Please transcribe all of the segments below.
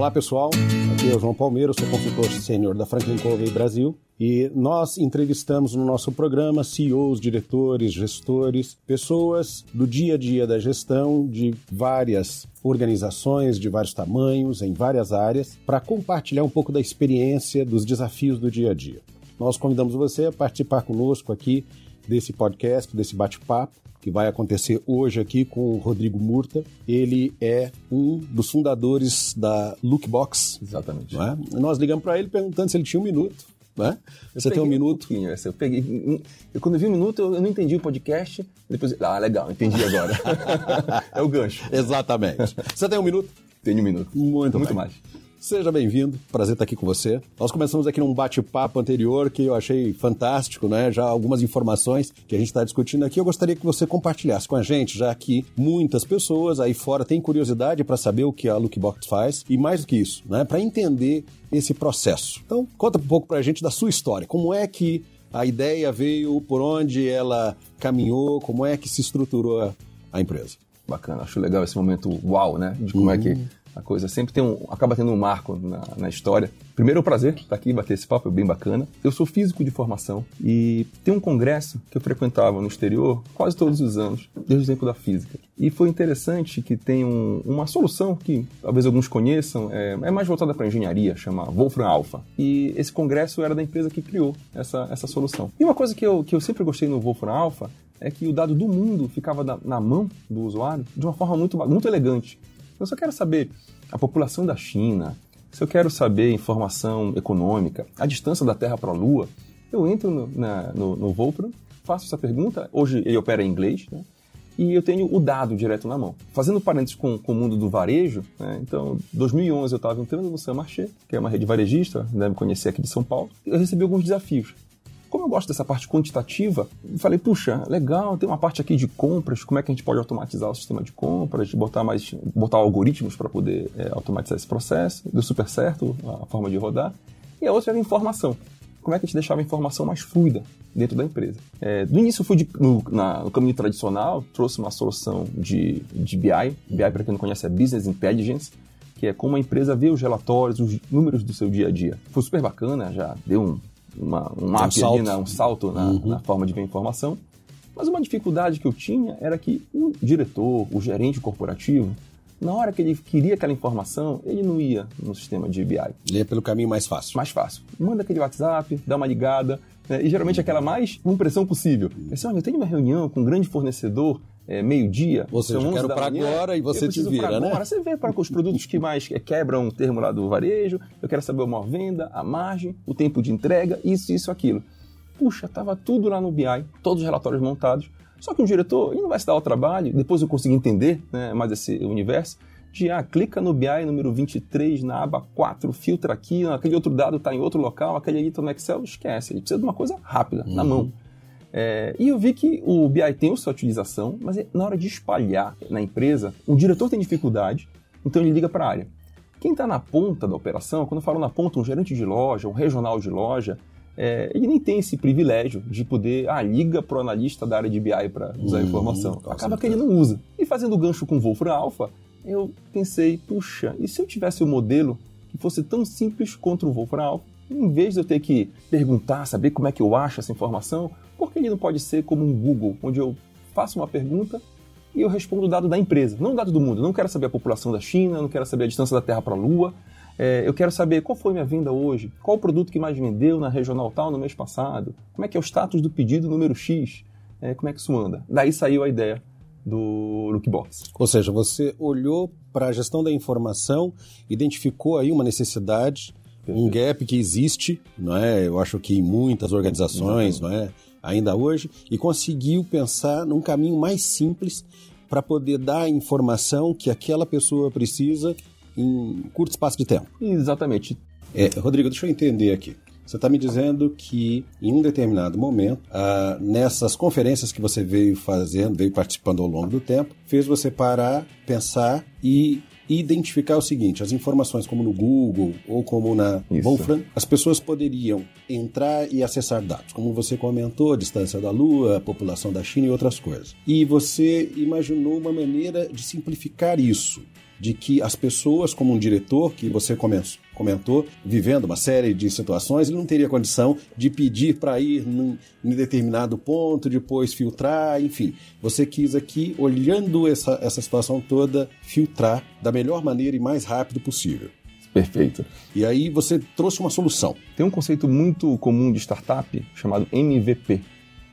Olá pessoal, aqui é o João Palmeiro, sou consultor sênior da Franklin Covey Brasil e nós entrevistamos no nosso programa CEOs, diretores, gestores, pessoas do dia a dia da gestão de várias organizações de vários tamanhos, em várias áreas, para compartilhar um pouco da experiência, dos desafios do dia a dia. Nós convidamos você a participar conosco aqui desse podcast, desse bate-papo que vai acontecer hoje aqui com o Rodrigo Murta. Ele é um dos fundadores da Lookbox. Exatamente. É? Nós ligamos para ele perguntando se ele tinha um minuto. Né? Você tem um minuto? Um eu peguei. Eu, quando eu vi um minuto, eu, eu, não entendi o podcast. Depois, ah, legal, entendi agora. é o gancho. Exatamente. Você tem um minuto? Tenho um minuto. Muito, Muito bem. mais. Seja bem-vindo, prazer estar aqui com você. Nós começamos aqui num bate-papo anterior que eu achei fantástico, né? Já algumas informações que a gente está discutindo aqui. Eu gostaria que você compartilhasse com a gente, já que muitas pessoas aí fora têm curiosidade para saber o que a Lookbox faz e mais do que isso, né? Para entender esse processo. Então, conta um pouco para a gente da sua história. Como é que a ideia veio, por onde ela caminhou, como é que se estruturou a empresa? Bacana, acho legal esse momento uau, né? De como uhum. é que a coisa sempre tem um, acaba tendo um marco na, na história. Primeiro é prazer estar aqui bater esse papo, é bem bacana. Eu sou físico de formação e tem um congresso que eu frequentava no exterior quase todos os anos, desde o tempo da física. E foi interessante que tem um, uma solução que talvez alguns conheçam, é, é mais voltada para engenharia, chama Wolfram Alpha. E esse congresso era da empresa que criou essa, essa solução. E uma coisa que eu, que eu sempre gostei no Wolfram Alpha é que o dado do mundo ficava na, na mão do usuário de uma forma muito, muito elegante. Eu só quero saber a população da China, se eu quero saber informação econômica, a distância da Terra para a Lua, eu entro no, na, no, no faço essa pergunta, hoje ele opera em inglês, né? e eu tenho o dado direto na mão. Fazendo parênteses com, com o mundo do varejo, né? então, 2011 eu estava entrando no Saint-Marché, que é uma rede varejista, deve conhecer aqui de São Paulo, eu recebi alguns desafios. Como eu gosto dessa parte quantitativa, falei, puxa, legal, tem uma parte aqui de compras, como é que a gente pode automatizar o sistema de compras, botar mais, botar algoritmos para poder é, automatizar esse processo. Deu super certo a forma de rodar. E a outra era informação. Como é que a gente deixava a informação mais fluida dentro da empresa? É, no início, eu fui de, no, na, no, caminho tradicional, trouxe uma solução de, de BI. BI, para quem não conhece, é Business Intelligence, que é como a empresa vê os relatórios, os números do seu dia a dia. Foi super bacana, já deu um uma, um, um salto, ali, né? um salto na, uhum. na forma de ver informação. Mas uma dificuldade que eu tinha era que o diretor, o gerente corporativo, na hora que ele queria aquela informação, ele não ia no sistema de BI. Ele ia pelo caminho mais fácil. Mais fácil. Manda aquele WhatsApp, dá uma ligada, né? e geralmente aquela mais impressão possível. É assim, olha, eu tenho uma reunião com um grande fornecedor é, meio-dia. Seja, eu quero para agora e você te vira, né? Agora. Você vê para os produtos que mais quebram o termo lá do varejo, eu quero saber a maior venda, a margem, o tempo de entrega, isso, isso, aquilo. Puxa, tava tudo lá no BI, todos os relatórios montados. Só que o diretor ele não vai se dar o trabalho, depois eu consegui entender né, mais esse universo, de ah, clica no BI número 23 na aba 4, filtra aqui, aquele outro dado está em outro local, aquele ali está no Excel, esquece. Ele precisa de uma coisa rápida, uhum. na mão. É, e eu vi que o BI tem sua utilização, mas é na hora de espalhar na empresa, o diretor tem dificuldade, então ele liga para a área. Quem está na ponta da operação, quando eu falo na ponta, um gerente de loja, um regional de loja, é, ele nem tem esse privilégio de poder, ah, liga para o analista da área de BI para usar a hum, informação. Acaba que ele não usa. E fazendo gancho com o Wolfram Alpha, eu pensei, puxa, e se eu tivesse um modelo que fosse tão simples quanto o Wolfram Alpha? Em vez de eu ter que perguntar, saber como é que eu acho essa informação, por que ele não pode ser como um Google, onde eu faço uma pergunta e eu respondo o dado da empresa, não o dado do mundo. Eu não quero saber a população da China, não quero saber a distância da Terra para a Lua. É, eu quero saber qual foi minha venda hoje, qual o produto que mais vendeu na regional tal no mês passado, como é que é o status do pedido número X, é, como é que isso anda. Daí saiu a ideia do Lookbox. Ou seja, você olhou para a gestão da informação, identificou aí uma necessidade, um gap que existe, não é? Eu acho que em muitas organizações, Exatamente. não é? Ainda hoje, e conseguiu pensar num caminho mais simples para poder dar a informação que aquela pessoa precisa em curto espaço de tempo. Exatamente. É, Rodrigo, deixa eu entender aqui. Você está me dizendo que em um determinado momento, ah, nessas conferências que você veio fazendo, veio participando ao longo do tempo, fez você parar, pensar e identificar o seguinte: as informações, como no Google ou como na Isso. Wolfram, as pessoas poderiam entrar e acessar dados, como você comentou, a distância da Lua, a população da China e outras coisas. E você imaginou uma maneira de simplificar isso, de que as pessoas, como um diretor que você comentou, comentou, vivendo uma série de situações, ele não teria condição de pedir para ir num, em determinado ponto, depois filtrar, enfim. Você quis aqui, olhando essa, essa situação toda, filtrar da melhor maneira e mais rápido possível. Perfeito. E aí você trouxe uma solução. Tem um conceito muito comum de startup chamado MVP,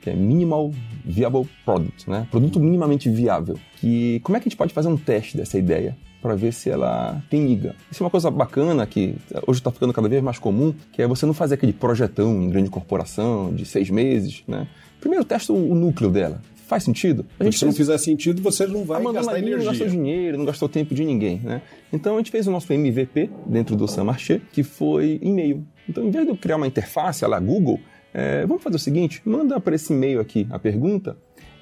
que é Minimal Viable Product, né? Produto minimamente viável. Que como é que a gente pode fazer um teste dessa ideia para ver se ela tem liga? Isso é uma coisa bacana que hoje está ficando cada vez mais comum, que é você não fazer aquele projetão em grande corporação de seis meses, né? Primeiro testa o núcleo dela. Faz sentido? A gente se não fizer sentido, você não vai gastar energia. Não gastou dinheiro, não gastou tempo de ninguém, né? Então a gente fez o nosso MVP dentro do Samarché, que foi e-mail. Então, em vez de eu criar uma interface, lá Google, é, vamos fazer o seguinte: manda para esse e-mail aqui a pergunta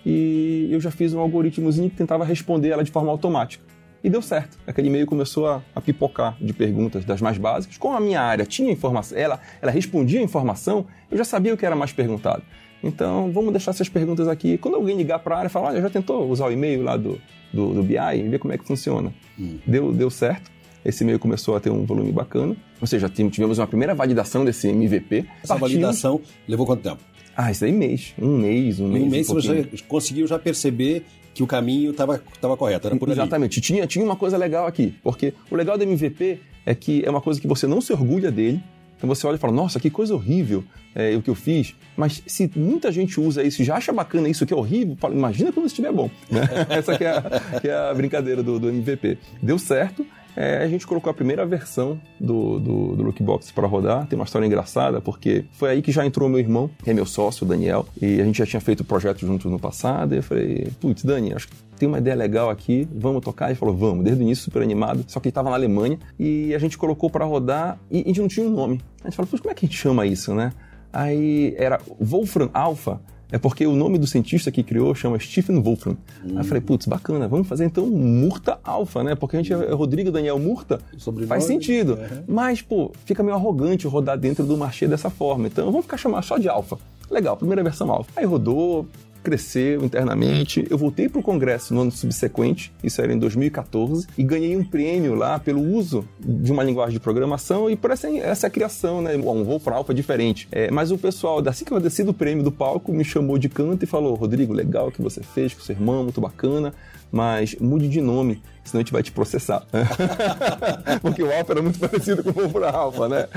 e eu já fiz um algoritmozinho que tentava responder ela de forma automática. E deu certo. Aquele e-mail começou a, a, pipocar de perguntas das mais básicas. Como a minha área tinha informação, ela, ela respondia a informação, eu já sabia o que era mais perguntado. Então, vamos deixar essas perguntas aqui. Quando alguém ligar para a área e falar, olha, já tentou usar o e-mail lá do, do, do BI e ver como é que funciona? Hum. Deu, deu certo. Esse e-mail começou a ter um volume bacana. Ou seja, tivemos uma primeira validação desse MVP. Essa Partimos... validação levou quanto tempo? Ah, isso aí mês. Um mês, um mês. Um mês um você conseguiu já perceber que o caminho estava correto, era por ali. Exatamente. Tinha, tinha uma coisa legal aqui, porque o legal do MVP é que é uma coisa que você não se orgulha dele, então você olha e fala, nossa, que coisa horrível é, o que eu fiz. Mas se muita gente usa isso já acha bacana isso que é horrível, fala, imagina quando estiver bom. Né? Essa que é, a, que é a brincadeira do, do MVP. Deu certo, é, a gente colocou a primeira versão do, do, do Lookbox para rodar. Tem uma história engraçada, porque foi aí que já entrou meu irmão, que é meu sócio, o Daniel, e a gente já tinha feito o projeto juntos no passado. E eu falei, putz, Dani, acho que tem uma ideia legal aqui, vamos tocar? Ele falou, vamos, desde o início, super animado. Só que ele estava na Alemanha e a gente colocou para rodar e a gente não tinha um nome. A gente falou, putz, como é que a gente chama isso, né? Aí era Wolfram Alpha é porque o nome do cientista que criou chama Stephen Wolfram. Hum. Aí eu falei, putz, bacana, vamos fazer então Murta Alpha, né? Porque a gente é Rodrigo Daniel Murta, faz sentido. É. Mas, pô, fica meio arrogante rodar dentro do marché dessa forma. Então vamos ficar chamando só de Alpha. Legal, primeira versão Alpha. Aí rodou, cresceu internamente. Eu voltei para o congresso no ano subsequente, isso era em 2014, e ganhei um prêmio lá pelo uso de uma linguagem de programação e por essa, essa criação, né? Um Wolfram Alpha diferente. É, mas o pessoal, assim que eu desci do prêmio do palco, me chamou de canto e falou: Rodrigo, legal o que você fez com seu irmão, muito bacana, mas mude de nome senão a gente vai te processar. Porque o Alfa era muito parecido com o Wolfram Alpha, né?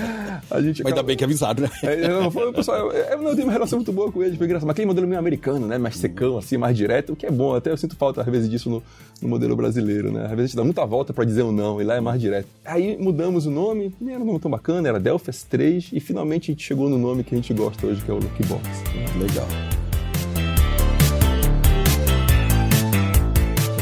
A gente acaba... ainda bem que é avisado, né? É, não, foi, pessoal, eu, eu, tenho uma relação muito boa com ele, foi engraçado. Mas aquele modelo meio americano, né? Mais secão, assim, mais direto, o que é bom. Até eu sinto falta, às vezes, disso no, no modelo brasileiro, né? Às vezes a gente dá muita volta para dizer o um não, e lá é mais direto. Aí mudamos o nome, nem era um nome tão bacana, era Delphis 3, e finalmente a gente chegou no nome que a gente gosta hoje, que é o Lookbox. Legal.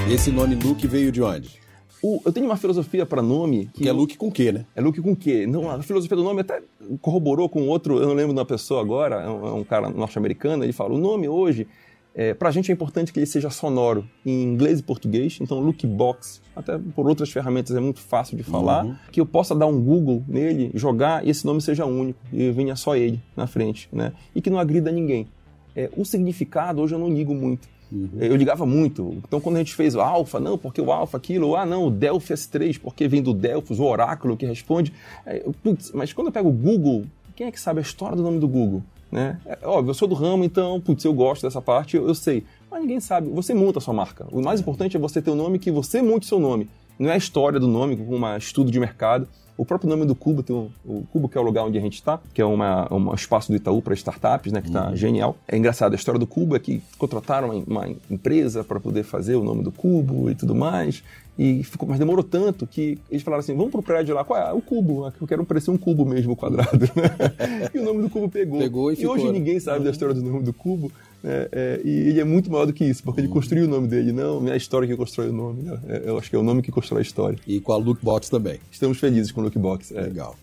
Esse nome Luke veio de onde? O, eu tenho uma filosofia para nome que, que é Luke com Q, né? É Luke com Q. Não, a filosofia do nome até corroborou com outro, eu não lembro de uma pessoa agora, é um, é um cara norte-americano, ele fala: o nome hoje, é, para a gente é importante que ele seja sonoro em inglês e português, então Luke Box, até por outras ferramentas é muito fácil de falar, uhum. que eu possa dar um Google nele, jogar e esse nome seja único e venha só ele na frente, né? E que não agrida ninguém. É, o significado hoje eu não ligo muito. Uhum. Eu ligava muito. Então, quando a gente fez o Alpha, não, porque o Alpha aquilo, ah, não, o Delphi S3, porque vem do Delphos, o oráculo que responde. É, putz, mas quando eu pego o Google, quem é que sabe a história do nome do Google? Né? É, óbvio, eu sou do ramo, então, putz, eu gosto dessa parte, eu, eu sei. Mas ninguém sabe. Você monta a sua marca. O mais importante é você ter o um nome que você monte seu nome. Não é a história do nome, como um estudo de mercado. O próprio nome do Cubo tem um, o Cubo que é o lugar onde a gente está, que é uma, um espaço do Itaú para startups, né, que está uhum. genial. É engraçado, a história do Cubo é que contrataram uma, empresa para poder fazer o nome do Cubo e tudo mais. E ficou, mas demorou tanto que eles falaram assim: vamos pro prédio lá, qual é? O cubo, eu quero parecer um cubo mesmo, quadrado. Né? e o nome do cubo pegou. pegou e, e hoje ninguém sabe da história do nome do cubo. É, é, e ele é muito maior do que isso, porque ele construiu o nome dele, não é a história que constrói o nome. Né? É, eu acho que é o nome que constrói a história. E com a Lookbox também. Estamos felizes com a Lookbox. É. Legal.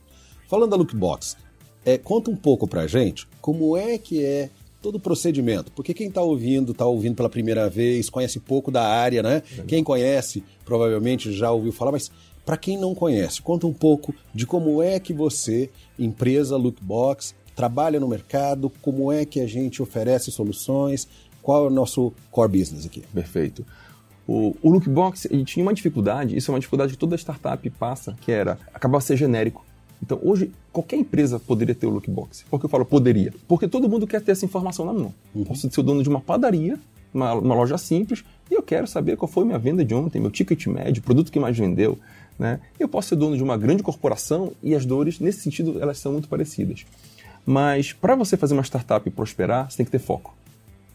Falando da Lookbox, é, conta um pouco para a gente como é que é todo o procedimento. Porque quem está ouvindo, está ouvindo pela primeira vez, conhece pouco da área, né? Quem conhece provavelmente já ouviu falar, mas para quem não conhece, conta um pouco de como é que você, empresa Lookbox, trabalha no mercado, como é que a gente oferece soluções, qual é o nosso core business aqui. Perfeito. O, o Lookbox ele tinha uma dificuldade, isso é uma dificuldade que toda startup passa, que era acabar ser genérico. Então, hoje, qualquer empresa poderia ter o Lookbox. Por que eu falo poderia? Porque todo mundo quer ter essa informação na mão. Uhum. Posso ser o dono de uma padaria, uma, uma, loja simples, e eu quero saber qual foi minha venda de ontem, meu ticket médio, o produto que mais vendeu. Né? Eu posso ser dono de uma grande corporação e as dores, nesse sentido, elas são muito parecidas. Mas para você fazer uma startup prosperar, você tem que ter foco.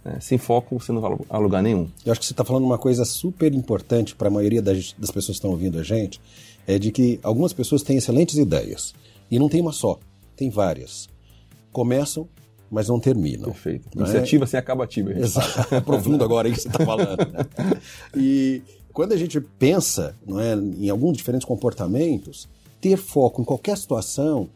É, sem foco, você não vai a lugar nenhum. Eu acho que você está falando uma coisa super importante para a maioria das, das pessoas que estão ouvindo a gente, é de que algumas pessoas têm excelentes ideias. E não tem uma só, tem várias. Começam, mas não terminam. Perfeito. Não Iniciativa sem acabativa. Exato. É profundo agora aí que você está falando. Né? E quando a gente pensa não é, em alguns diferentes comportamentos, ter foco em qualquer situação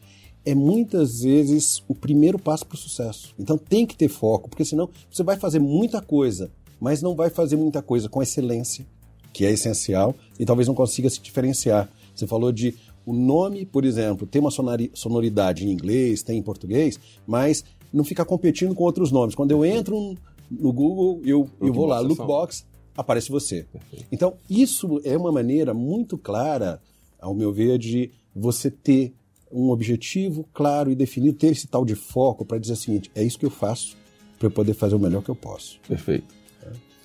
é muitas vezes o primeiro passo para o sucesso. Então tem que ter foco, porque senão você vai fazer muita coisa, mas não vai fazer muita coisa com excelência, que é essencial, e talvez não consiga se diferenciar. Você falou de o nome, por exemplo, tem uma sonoridade em inglês, tem em português, mas não fica competindo com outros nomes. Quando eu entro no Google, eu, eu vou lá, Lookbox, aparece você. Então, isso é uma maneira muito clara, ao meu ver, de você ter um objetivo claro e definido, ter esse tal de foco para dizer o seguinte: é isso que eu faço para eu poder fazer o melhor que eu posso. Perfeito.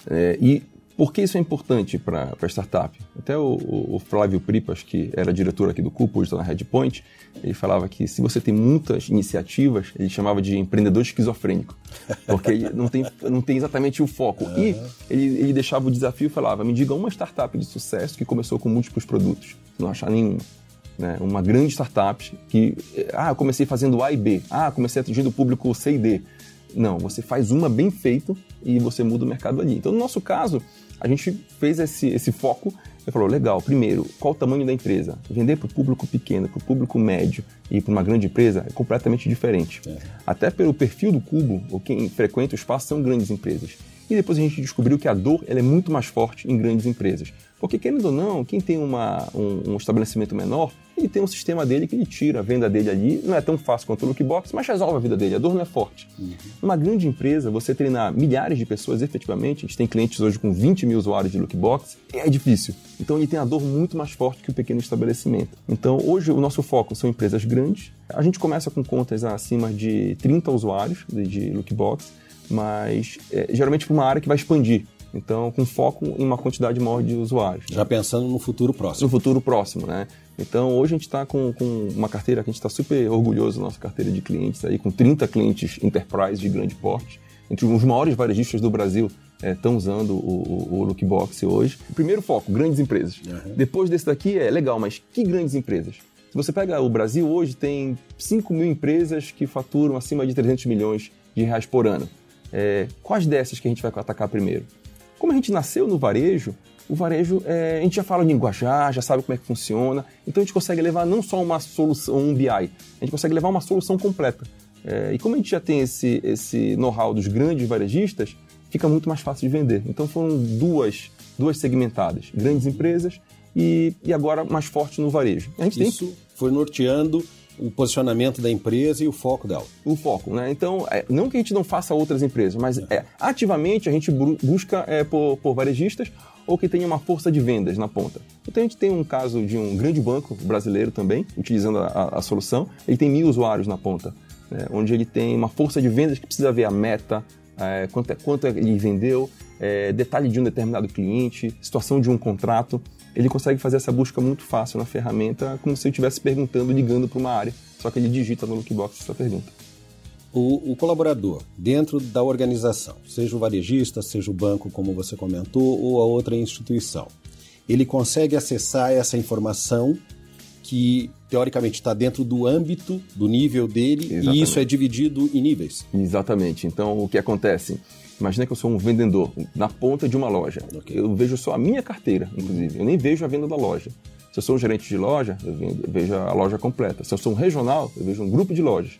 É. E por que isso é importante para a startup? Até o, o, Flávio Pripas, que era diretor aqui do Cupo, hoje está na Redpoint, ele falava que se você tem muitas iniciativas, ele chamava de empreendedor esquizofrênico, porque não tem, não tem exatamente o foco. Uhum. E ele, ele deixava o desafio e falava: me diga uma startup de sucesso que começou com múltiplos produtos. Não achar nenhuma né, uma grande startup que, ah, comecei fazendo A e B, ah, comecei atingindo o público C e D. Não, você faz uma bem feita e você muda o mercado ali. Então, no nosso caso, a gente fez esse, esse foco e falou: legal, primeiro, qual o tamanho da empresa? Vender para o público pequeno, para o público médio e para uma grande empresa é completamente diferente. É. Até pelo perfil do Cubo, ou quem frequenta o espaço são grandes empresas. E depois a gente descobriu que a dor ela é muito mais forte em grandes empresas. Porque, querendo ou não, quem tem uma, um, um, estabelecimento menor, ele tem um sistema dele que ele tira a venda dele ali. Não é tão fácil quanto o Lookbox, mas resolve a vida dele. A dor não é forte. Uhum. Numa grande empresa, você treinar milhares de pessoas efetivamente, a gente tem clientes hoje com 20 mil usuários de Lookbox, é difícil. Então, ele tem a dor muito mais forte que o pequeno estabelecimento. Então, hoje, o nosso foco são empresas grandes. A gente começa com contas acima de 30 usuários de, de Lookbox, mas é, geralmente para uma área que vai expandir. Então, com foco em uma quantidade maior de usuários. Já pensando no futuro próximo. No futuro próximo, né? Então, hoje a gente está com, com, uma carteira que a gente está super orgulhoso nossa carteira de clientes aí, com 30 clientes enterprise de grande porte. Entre os maiores varejistas do Brasil estão é, usando o, o, o Lookbox hoje. Primeiro foco, grandes empresas. Uhum. Depois desse daqui é legal, mas que grandes empresas? Se você pega o Brasil hoje, tem 5 mil empresas que faturam acima de 300 milhões de reais por ano. É, quais dessas que a gente vai atacar primeiro? Como a gente nasceu no varejo, o varejo, é, a gente já fala linguajar, já sabe como é que funciona, então a gente consegue levar não só uma solução, um BI, a gente consegue levar uma solução completa. É, e como a gente já tem esse, esse know-how dos grandes varejistas, fica muito mais fácil de vender. Então foram duas, duas segmentadas, grandes empresas e, e agora mais forte no varejo. Isso tem... foi norteando o posicionamento da empresa e o foco dela. O foco, né? Então, é, não que a gente não faça outras empresas, mas é, ativamente a gente busca é, por, por varejistas ou que tenha uma força de vendas na ponta. Então a gente tem um caso de um grande banco brasileiro também, utilizando a, a, a solução, ele tem mil usuários na ponta, né? onde ele tem uma força de vendas que precisa ver a meta, é, quanto, é, quanto ele vendeu, é, detalhe de um determinado cliente, situação de um contrato ele consegue fazer essa busca muito fácil na ferramenta, como se ele estivesse perguntando, ligando para uma área, só que ele digita no Lookbox essa pergunta. O, o, colaborador dentro da organização, seja o varejista, seja o banco, como você comentou, ou a outra instituição, ele consegue acessar essa informação que teoricamente está dentro do âmbito, do nível dele, Exatamente. e isso é dividido em níveis. Exatamente. Então, o que acontece? Imagina que eu sou um vendedor na ponta de uma loja. Okay. Eu vejo só a minha carteira, inclusive. Eu nem vejo a venda da loja. Se eu sou um gerente de loja, eu vejo a loja completa. Se eu sou um regional, eu vejo um grupo de lojas.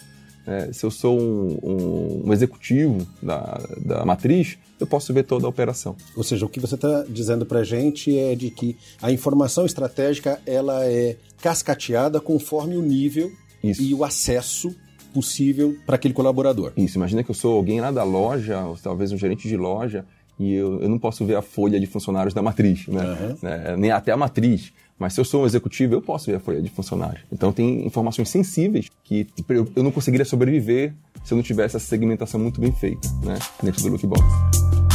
É, se eu sou um, um, um executivo da, da matriz, eu posso ver toda a operação. Ou seja, o que você está dizendo para a gente é de que a informação estratégica ela é cascateada conforme o nível Isso. e o acesso possível para aquele colaborador. Isso, imagina que eu sou alguém lá da loja, ou talvez um gerente de loja, e eu, eu não posso ver a folha de funcionários da matriz, né? Uhum. né? nem até a matriz. Mas se eu sou um executivo, eu posso ver a folha de funcionário. Então tem informações sensíveis que eu não conseguiria sobreviver se eu não tivesse essa segmentação muito bem feita né? dentro do Lookbox.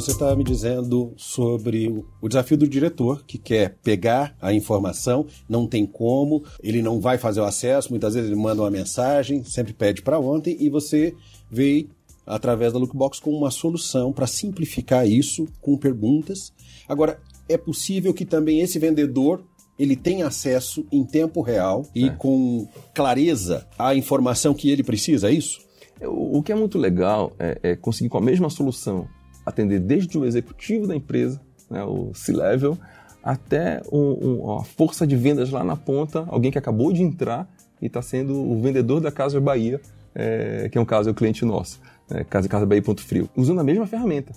Você está me dizendo sobre o desafio do diretor, que quer pegar a informação, não tem como, ele não vai fazer o acesso, muitas vezes ele manda uma mensagem, sempre pede para ontem, e você veio através da Lookbox com uma solução para simplificar isso com perguntas Agora, é possível que também esse vendedor ele tenha acesso em tempo real e é. com clareza à informação que ele precisa, é isso? O, que é muito legal é, é, conseguir com a mesma solução atender desde o executivo da empresa, né, o C-level, até um, um, a força de vendas lá na ponta, alguém que acabou de entrar e está sendo o vendedor da Casa Bahia, é, que é um caso é o cliente nosso, é, Casa Casa Bahia Ponto Frio, usando a mesma ferramenta.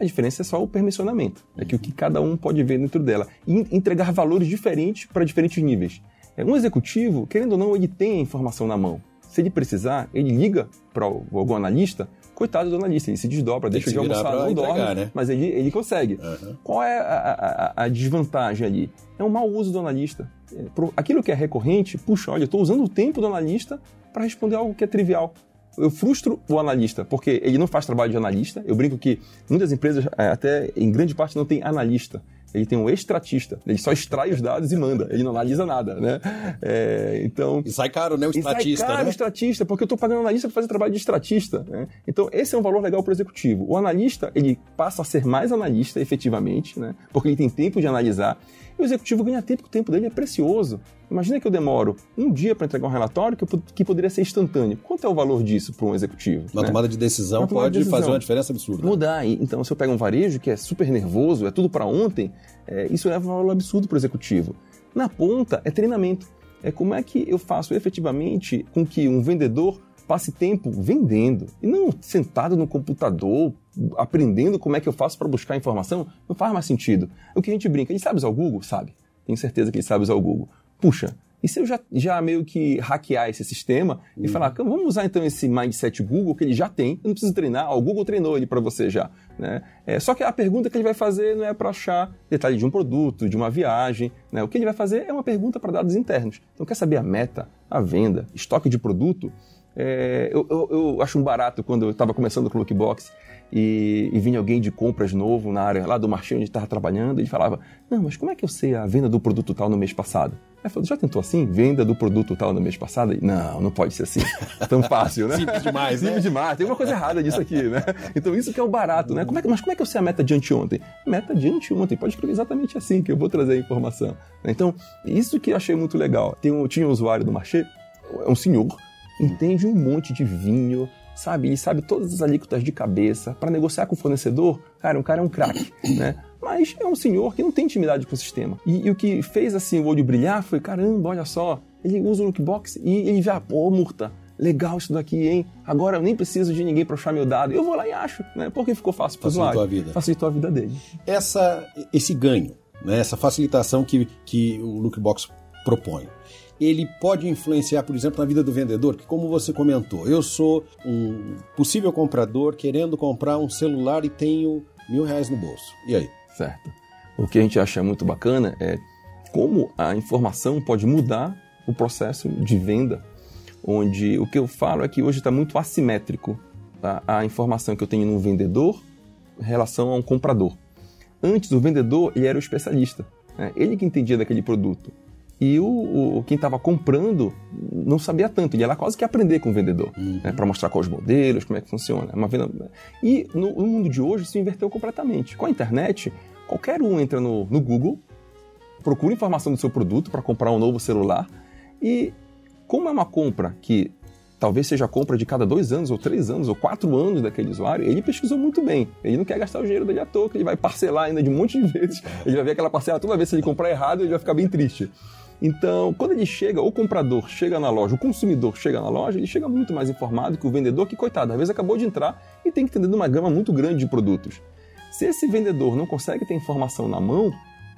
A diferença é só o permissionamento, é que o que cada um pode ver dentro dela e entregar valores diferentes para diferentes níveis. É, um executivo, querendo ou não, ele tem a informação na mão. Se ele precisar, ele liga para algum analista, coitado do analista, ele se desdobra, tem deixa de almoçar, não entregar, dorme, né? mas ele, ele consegue. Uhum. Qual é a, a, a, desvantagem ali? É um mau uso do analista. É, aquilo que é recorrente, puxa, olha, eu estou usando o tempo do analista para responder algo que é trivial eu frustro o analista, porque ele não faz trabalho de analista. Eu brinco que muitas empresas, é, até em grande parte, não tem analista. Ele tem um extratista. Ele só extrai os dados e manda. Ele não analisa nada, né? É, então... E sai caro, né? O extratista, e sai caro né? o extratista, porque eu estou pagando analista para fazer trabalho de extratista. Né? Então, esse é um valor legal para o executivo. O analista, ele passa a ser mais analista, efetivamente, né? Porque ele tem tempo de analisar. O executivo ganha tempo, o tempo dele é precioso. Imagina que eu demoro um dia para entregar um relatório que, que, poderia ser instantâneo. Quanto é o valor disso para um executivo? Uma né? tomada de decisão tomada pode de decisão. fazer uma diferença absurda. Mudar. Então, se eu pego um varejo que é super nervoso, é tudo para ontem, é, isso leva um valor absurdo para o executivo. Na ponta, é treinamento. É como é que eu faço efetivamente com que um vendedor passe tempo vendendo e não sentado no computador aprendendo como é que eu faço para buscar informação, não faz mais sentido. O que a gente brinca, ele sabe usar o Google? Sabe. Tenho certeza que ele sabe usar o Google. Puxa, e se eu já, já meio que hackear esse sistema uhum. e falar, vamos usar então esse mindset Google que ele já tem, eu não preciso treinar, o Google treinou ele para você já. Né? É, só que a pergunta que ele vai fazer não é para achar detalhe de um produto, de uma viagem. Né? O que ele vai fazer é uma pergunta para dados internos. Então, quer saber a meta, a venda, estoque de produto? É, eu, eu, eu, acho um barato quando eu estava começando com o Lookbox e, e, vinha alguém de compras novo na área lá do marchão onde estava trabalhando e falava: Não, mas como é que eu sei a venda do produto tal no mês passado? Aí falei: Já tentou assim? Venda do produto tal no mês passado? E, não, não pode ser assim. Tão fácil, né? Simples demais, né? Simples demais. Tem uma coisa errada nisso aqui, né? Então isso que é o barato, né? Como é que, mas como é que eu sei a meta de anteontem? Meta de anteontem. Pode escrever exatamente assim que eu vou trazer a informação. Então, isso que eu achei muito legal. Tem um, tinha um usuário do Marché, é um senhor entende um monte de vinho, sabe? Ele sabe todas as alíquotas de cabeça. Para negociar com o fornecedor, cara, um cara é um craque, né? Mas é um senhor que não tem intimidade com o sistema. E, e, o que fez assim o olho brilhar foi, caramba, olha só, ele usa o lookbox e ele vê, pô, Murta, legal isso daqui, hein? Agora eu nem preciso de ninguém para achar meu dado. Eu vou lá e acho, né? Porque ficou fácil para o usuário. a vida. Facilitou a vida dele. Essa, esse ganho, né? essa facilitação que, que o lookbox propõe ele pode influenciar, por exemplo, na vida do vendedor, que como você comentou, eu sou um possível comprador querendo comprar um celular e tenho mil reais no bolso. E aí? Certo. O que a gente acha muito bacana é como a informação pode mudar o processo de venda, onde o que eu falo é que hoje está muito assimétrico a, a, informação que eu tenho no vendedor em relação a um comprador. Antes, o vendedor ele era o especialista, né? ele que entendia daquele produto. E o, o quem estava comprando não sabia tanto, ele ia lá quase que aprender com o vendedor, uhum. né, para mostrar quais modelos, como é que funciona. É uma venda... E no, no, mundo de hoje isso inverteu completamente. Com a internet, qualquer um entra no, no Google, procura informação do seu produto para comprar um novo celular e como é uma compra que talvez seja a compra de cada dois anos, ou três anos, ou quatro anos daquele usuário, ele pesquisou muito bem. Ele não quer gastar o dinheiro dele à toa, que ele vai parcelar ainda de um monte de vezes. Ele vai ver aquela parcela toda vez se ele comprar errado, ele vai ficar bem triste. Então, quando ele chega, o comprador chega na loja, o consumidor chega na loja, ele chega muito mais informado que o vendedor, que, coitado, às vezes acabou de entrar e tem que entender uma gama muito grande de produtos. Se esse vendedor não consegue ter informação na mão,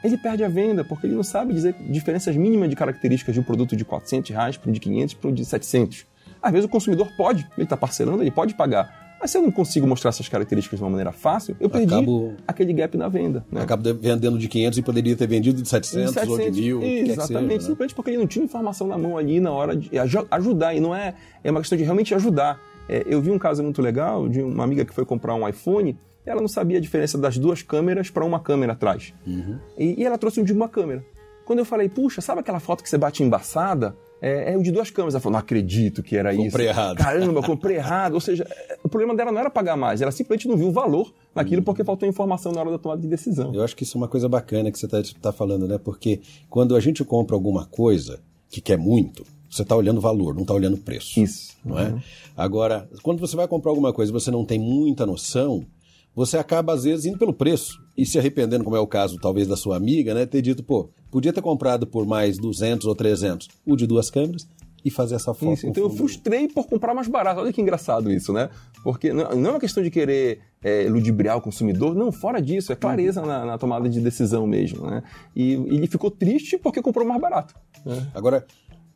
ele perde a venda, porque ele não sabe dizer diferenças mínimas de características de um produto de 400 reais para um de 500 para um de 700. Às vezes o consumidor pode, ele está parcelando, ele pode pagar. Mas se eu não consigo mostrar essas características de uma maneira fácil, eu perdi Acabo... aquele gap na venda. Né? Acabo vendendo de 500 e poderia ter vendido de 700, de 700 ou de 1000. Exatamente, seja, né? simplesmente porque ele não tinha informação na mão ali na hora de ajudar. E não é, é uma questão de realmente ajudar. É, eu vi um caso muito legal de uma amiga que foi comprar um iPhone ela não sabia a diferença das duas câmeras para uma câmera atrás. Uhum. E, e, ela trouxe um de uma câmera. Quando eu falei, puxa, sabe aquela foto que você bate embaçada? É, é o de duas câmeras. Ela falou, não acredito que era comprei isso. Comprei errado. Caramba, comprei errado. Ou seja, o problema dela não era pagar mais, ela simplesmente não viu o valor naquilo porque faltou informação na hora da tomada de decisão. Eu acho que isso é uma coisa bacana que você está tá falando, né? Porque quando a gente compra alguma coisa que quer muito, você está olhando valor, não está olhando preço. Isso. Não é? Uhum. Agora, quando você vai comprar alguma coisa e você não tem muita noção, você acaba, às vezes, indo pelo preço e se arrependendo, como é o caso, talvez, da sua amiga, né? Ter dito, pô, podia ter comprado por mais 200 ou 300 o de duas câmeras e fazer essa foto. Isso, então eu frustrei por comprar mais barato. Olha que engraçado isso, né? Porque não, é uma questão de querer é, ludibriar o consumidor, não, fora disso, é clareza uhum. na, na, tomada de decisão mesmo, né? E, e ele ficou triste porque comprou mais barato. Né? Agora,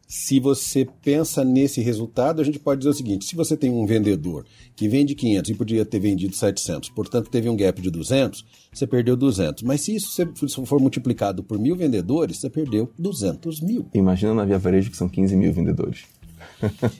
se você pensa nesse resultado, a gente pode dizer o seguinte: se você tem um vendedor que vende 500 e podia ter vendido 700, portanto teve um gap de 200, você perdeu 200. Mas se isso for multiplicado por mil vendedores, você perdeu 200 mil. Imagina na Via Varejo que são 15 mil vendedores.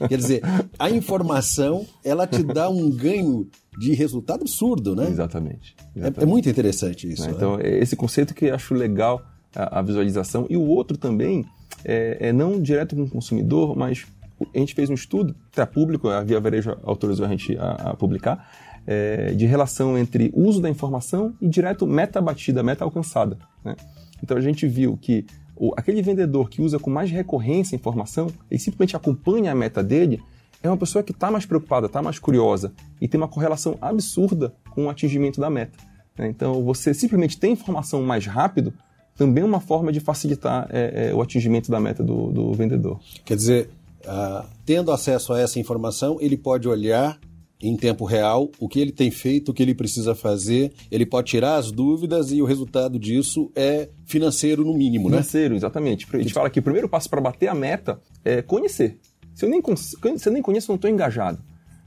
Quer dizer, a informação ela te dá um ganho de resultado absurdo, né? Exatamente. exatamente. É, é, muito interessante isso. Né? Então, né? esse conceito que eu acho legal a, a visualização. E o outro também é, é, não direto com o consumidor, mas a gente fez um estudo, até público, a Via Varejo autorizou a gente a, a publicar, é, de relação entre uso da informação e direto meta batida, meta alcançada. Né? Então a gente viu que o, aquele vendedor que usa com mais recorrência a informação, ele simplesmente acompanha a meta dele, é uma pessoa que está mais preocupada, está mais curiosa e tem uma correlação absurda com o atingimento da meta. Né? Então você simplesmente tem informação mais rápido, também uma forma de facilitar é, é, o atingimento da meta do, do vendedor. Quer dizer, uh, tendo acesso a essa informação, ele pode olhar em tempo real o que ele tem feito, o que ele precisa fazer, ele pode tirar as dúvidas e o resultado disso é financeiro no mínimo, né? Financeiro, exatamente. A gente fala que o primeiro passo para bater a meta é conhecer. Se eu nem, se eu nem conheço, eu não estou engajado.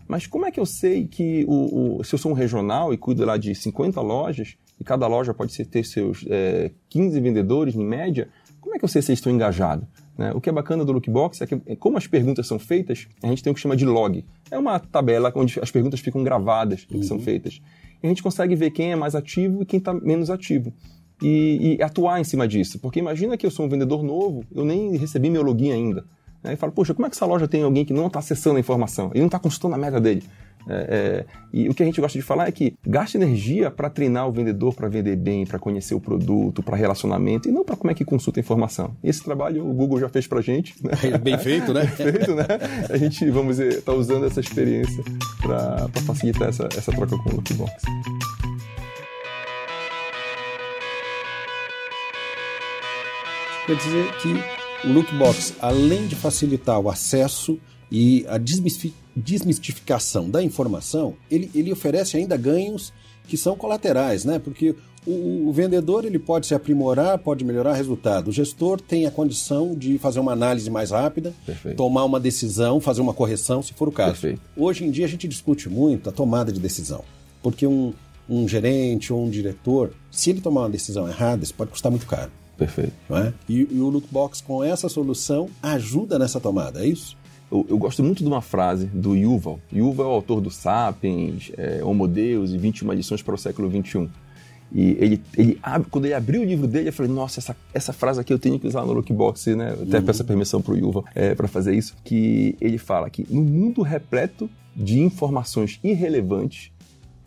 Mas como é que eu sei que o, o, se eu sou um regional e cuido lá de 50 lojas, e cada loja pode ter seus é, 15 vendedores em média, como é que eu sei se eles estão engajados? Né? O que é bacana do Lookbox é que, como as perguntas são feitas, a gente tem o que chama de log. É uma tabela onde as perguntas ficam gravadas uhum. que são uhum. feitas. E a gente consegue ver quem é mais ativo e quem está menos ativo. E, e, atuar em cima disso. Porque imagina que eu sou um vendedor novo, eu nem recebi meu login ainda. Né? E falo, poxa, como é que essa loja tem alguém que não está acessando a informação? Ele não está consultando a meta dele. É, é, e o que a gente gosta de falar é que gaste energia para treinar o vendedor para vender bem, para conhecer o produto, para relacionamento, e não para como é que consulta a informação. Esse trabalho o Google já fez para a gente. Né? É bem feito, né? Bem feito, né? A gente, vamos dizer, está usando essa experiência para facilitar essa, essa troca com o Lookbox. Quer dizer que o Lookbox, além de facilitar o acesso e a desmistificação da informação, ele, ele oferece ainda ganhos que são colaterais, né? Porque o, o, vendedor ele pode se aprimorar, pode melhorar o resultado. O gestor tem a condição de fazer uma análise mais rápida, Perfeito. tomar uma decisão, fazer uma correção, se for o caso. Perfeito. Hoje em dia a gente discute muito a tomada de decisão, porque um, um gerente ou um diretor, se ele tomar uma decisão errada, isso pode custar muito caro. Perfeito. É? e, e o Lookbox, com essa solução, ajuda nessa tomada, é isso? Eu, eu, gosto muito de uma frase do Yuval. Yuval é o autor do Sapiens, é, Homo Deus e 21 lições para o século XXI. E ele, ele quando ele abriu o livro dele, eu falei, nossa, essa, essa frase aqui eu tenho que usar no Lookbox, né? Eu até uhum. peço a permissão para o Yuval é, para fazer isso. Que ele fala que no mundo repleto de informações irrelevantes,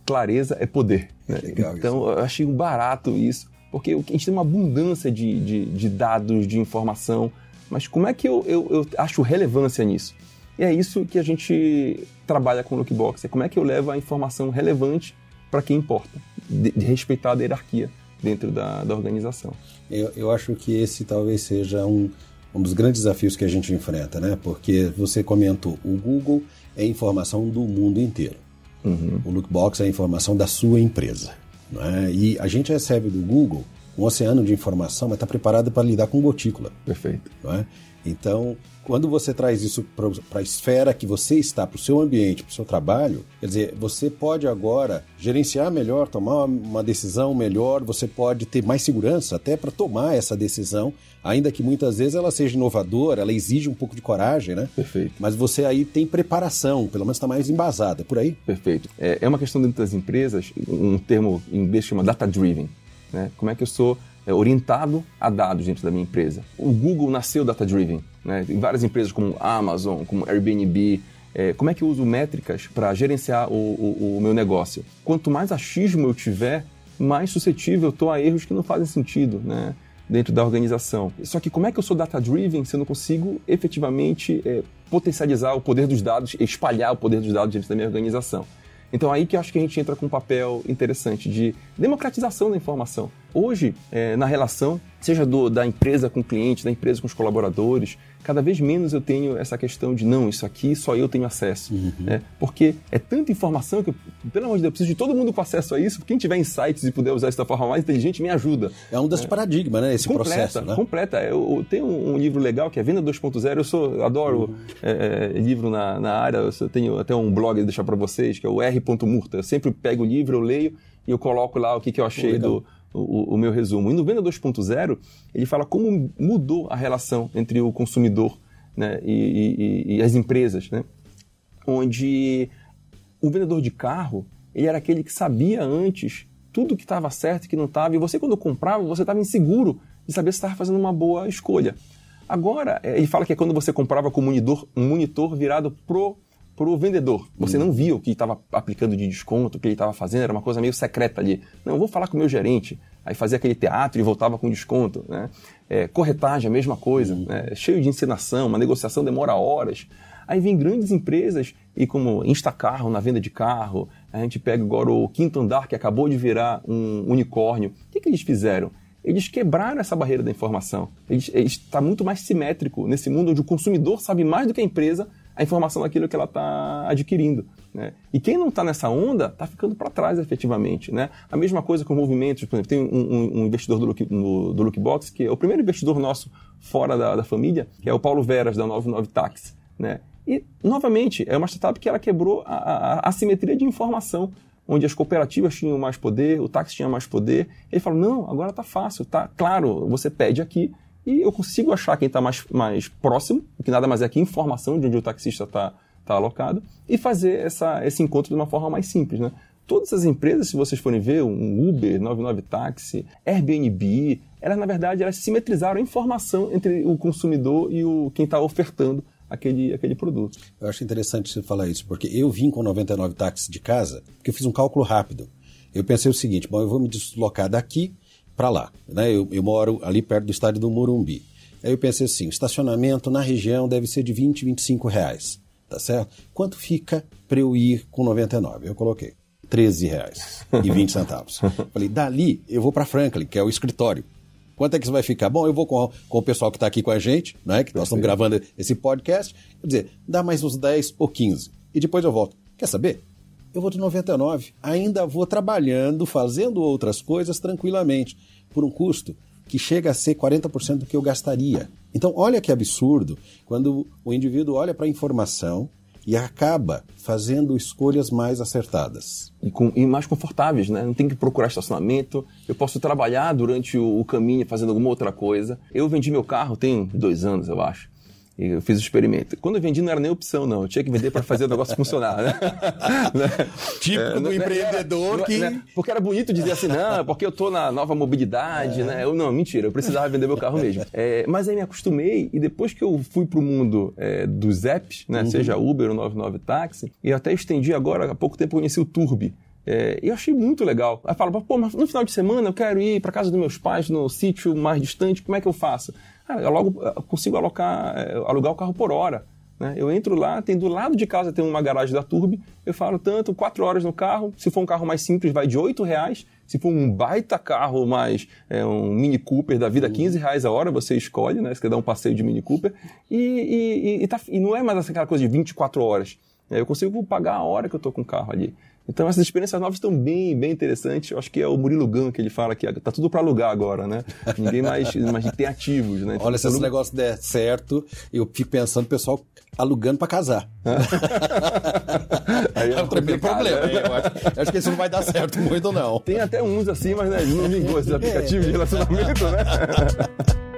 clareza é poder. Né? então, isso. eu achei um barato isso, porque a gente tem uma abundância de, de, de dados, de informação, mas como é que eu, eu, eu acho relevância nisso? E é isso que a gente trabalha com o Lookbox, é como é que eu levo a informação relevante para quem importa, de, de, respeitar a hierarquia dentro da, da organização. Eu, eu acho que esse talvez seja um, um dos grandes desafios que a gente enfrenta, né? Porque você comentou, o Google é informação do mundo inteiro. Uhum. O Lookbox é informação da sua empresa. Né? E a gente recebe do Google um oceano de informação, mas está preparado para lidar com gotícula. Perfeito. Né? Então, quando você traz isso para a esfera que você está, para o seu ambiente, para o seu trabalho, quer dizer, você pode agora gerenciar melhor, tomar uma decisão melhor, você pode ter mais segurança até para tomar essa decisão, ainda que muitas vezes ela seja inovadora, ela exige um pouco de coragem, né? Perfeito. Mas você aí tem preparação, pelo menos está mais embasada, é por aí? Perfeito. É, é uma questão dentro das empresas, um termo em inglês chama data-driven. Né? Como é que eu sou orientado a dados dentro da minha empresa. O Google nasceu data-driven. Né? Em várias empresas como Amazon, como Airbnb, é, como é que eu uso métricas para gerenciar o, o, o, meu negócio? Quanto mais achismo eu tiver, mais suscetível eu estou a erros que não fazem sentido né? dentro da organização. Só que como é que eu sou data-driven se eu não consigo efetivamente é, potencializar o poder dos dados, espalhar o poder dos dados dentro da minha organização? Então aí que eu acho que a gente entra com um papel interessante de democratização da informação. Hoje, é, na relação, seja do, da empresa com o cliente, da empresa com os colaboradores, cada vez menos eu tenho essa questão de não, isso aqui só eu tenho acesso. Uhum. Né? Porque é tanta informação que, pelo amor de Deus, eu preciso de todo mundo com acesso a isso. Quem tiver insights e puder usar isso da forma mais inteligente, me ajuda. É um dos é. paradigmas, né? Esse completa, processo. Né? Completa. Eu, eu tenho um, livro legal que é Venda 2.0. Eu sou, eu adoro uhum. é, é, livro na, na área. Eu tenho até um blog de deixar para vocês, que é o R.Murta. Eu sempre pego o livro, eu leio e eu coloco lá o que, que eu achei do o, o, meu resumo. E no Venda 2.0, ele fala como mudou a relação entre o consumidor né, e, e, e, as empresas, né? onde o vendedor de carro ele era aquele que sabia antes tudo que estava certo e que não estava, e você quando comprava, você estava inseguro de saber se estava fazendo uma boa escolha. Agora, é, ele fala que é quando você comprava com um monitor, um monitor virado pro para o vendedor. Você não via o que estava aplicando de desconto, o que ele estava fazendo, era uma coisa meio secreta ali. Não, eu vou falar com o meu gerente. Aí fazia aquele teatro e voltava com desconto. Né? É, corretagem, a mesma coisa. Né? Cheio de encenação, uma negociação demora horas. Aí vem grandes empresas e como Instacarro na venda de carro, a gente pega agora o quinto andar que acabou de virar um unicórnio. O que, que eles fizeram? Eles quebraram essa barreira da informação. Está muito mais simétrico nesse mundo onde o consumidor sabe mais do que a empresa a informação daquilo que ela está adquirindo. Né? E quem não está nessa onda está ficando para trás efetivamente. Né? A mesma coisa com movimentos, por exemplo, tem um, um, investidor do, Look, no, do Lookbox, que é o primeiro investidor nosso fora da, da, família, que é o Paulo Veras, da 99 Tax. Né? E, novamente, é uma startup que ela quebrou a, a, a assimetria de informação onde as cooperativas tinham mais poder, o táxi tinha mais poder. Ele falou: não, agora está fácil, tá claro, você pede aqui, e eu consigo achar quem está mais, mais próximo, que nada mais é que informação de onde o taxista está tá alocado, e fazer essa, esse encontro de uma forma mais simples. Né? Todas as empresas, se vocês forem ver, um Uber, 99 Táxi, Airbnb, elas na verdade elas simetrizaram a informação entre o consumidor e o quem está ofertando aquele, aquele produto. Eu acho interessante você falar isso, porque eu vim com 99 táxis de casa, porque eu fiz um cálculo rápido. Eu pensei o seguinte, bom, eu vou me deslocar daqui para lá. Né? Eu, eu, moro ali perto do estádio do Morumbi. Aí eu pensei assim, estacionamento na região deve ser de 20, 25 reais, tá certo? Quanto fica para eu ir com 99? Eu coloquei 13 reais e 20 centavos. Falei, dali eu vou para Franklin, que é o escritório. Quanto é que isso vai ficar? Bom, eu vou com, com o pessoal que está aqui com a gente, né, que nós estamos gravando esse podcast. Quer dizer, dá mais uns 10 ou 15. E depois eu volto. Quer saber? Eu vou de 99. Ainda vou trabalhando, fazendo outras coisas tranquilamente, por um custo que chega a ser 40% do que eu gastaria. Então, olha que absurdo quando o indivíduo olha para a informação e acaba fazendo escolhas mais acertadas. E, com, e, mais confortáveis, né? Não tem que procurar estacionamento. Eu posso trabalhar durante o, o caminho fazendo alguma outra coisa. Eu vendi meu carro tem dois anos, eu acho. E eu fiz o experimento. Quando eu vendi não era nem opção, não. Eu tinha que vender para fazer o negócio funcionar, né? Típico é, do empreendedor era, que... Né? Porque era bonito dizer assim, não, porque eu tô na nova mobilidade, é. né? Eu, não, mentira, eu precisava vender meu carro mesmo. É, mas aí me acostumei e depois que eu fui pro mundo é, dos apps, né? Uhum. Seja Uber ou 99 Táxi, e até estendi agora, há pouco tempo eu conheci o Turbi. É, eu achei muito legal. Aí fala, pô, mas no final de semana eu quero ir para casa dos meus pais, no sítio mais distante, como é que eu faço? Cara, eu logo consigo alocar, é, alugar o carro por hora. Né? Eu entro lá, tem do lado de casa tem uma garagem da Turbi, eu falo tanto, quatro horas no carro, se for um carro mais simples vai de oito reais, Se for um baita carro, mais é, um Mini Cooper da vida, 15 reais a hora, você escolhe, né? Você quer dar um passeio de Mini Cooper. E, e, e, tá, e não é mais aquela coisa de 24 horas. É, eu consigo pagar a hora que eu estou com o carro ali. Então essas experiências novas estão bem, bem interessantes. Eu acho que é o Murilo Gun que ele fala que tá tudo para alugar agora, né? Ninguém mais, mais tem ativos, né? Olha, se esse negócio der certo, eu fico pensando pessoal alugando para casar. Aí é, um problema. Né? Eu, acho, eu acho que isso não vai dar certo muito, não. Tem até uns assim, mas né, não vingou esses aplicativos de relacionamento, né?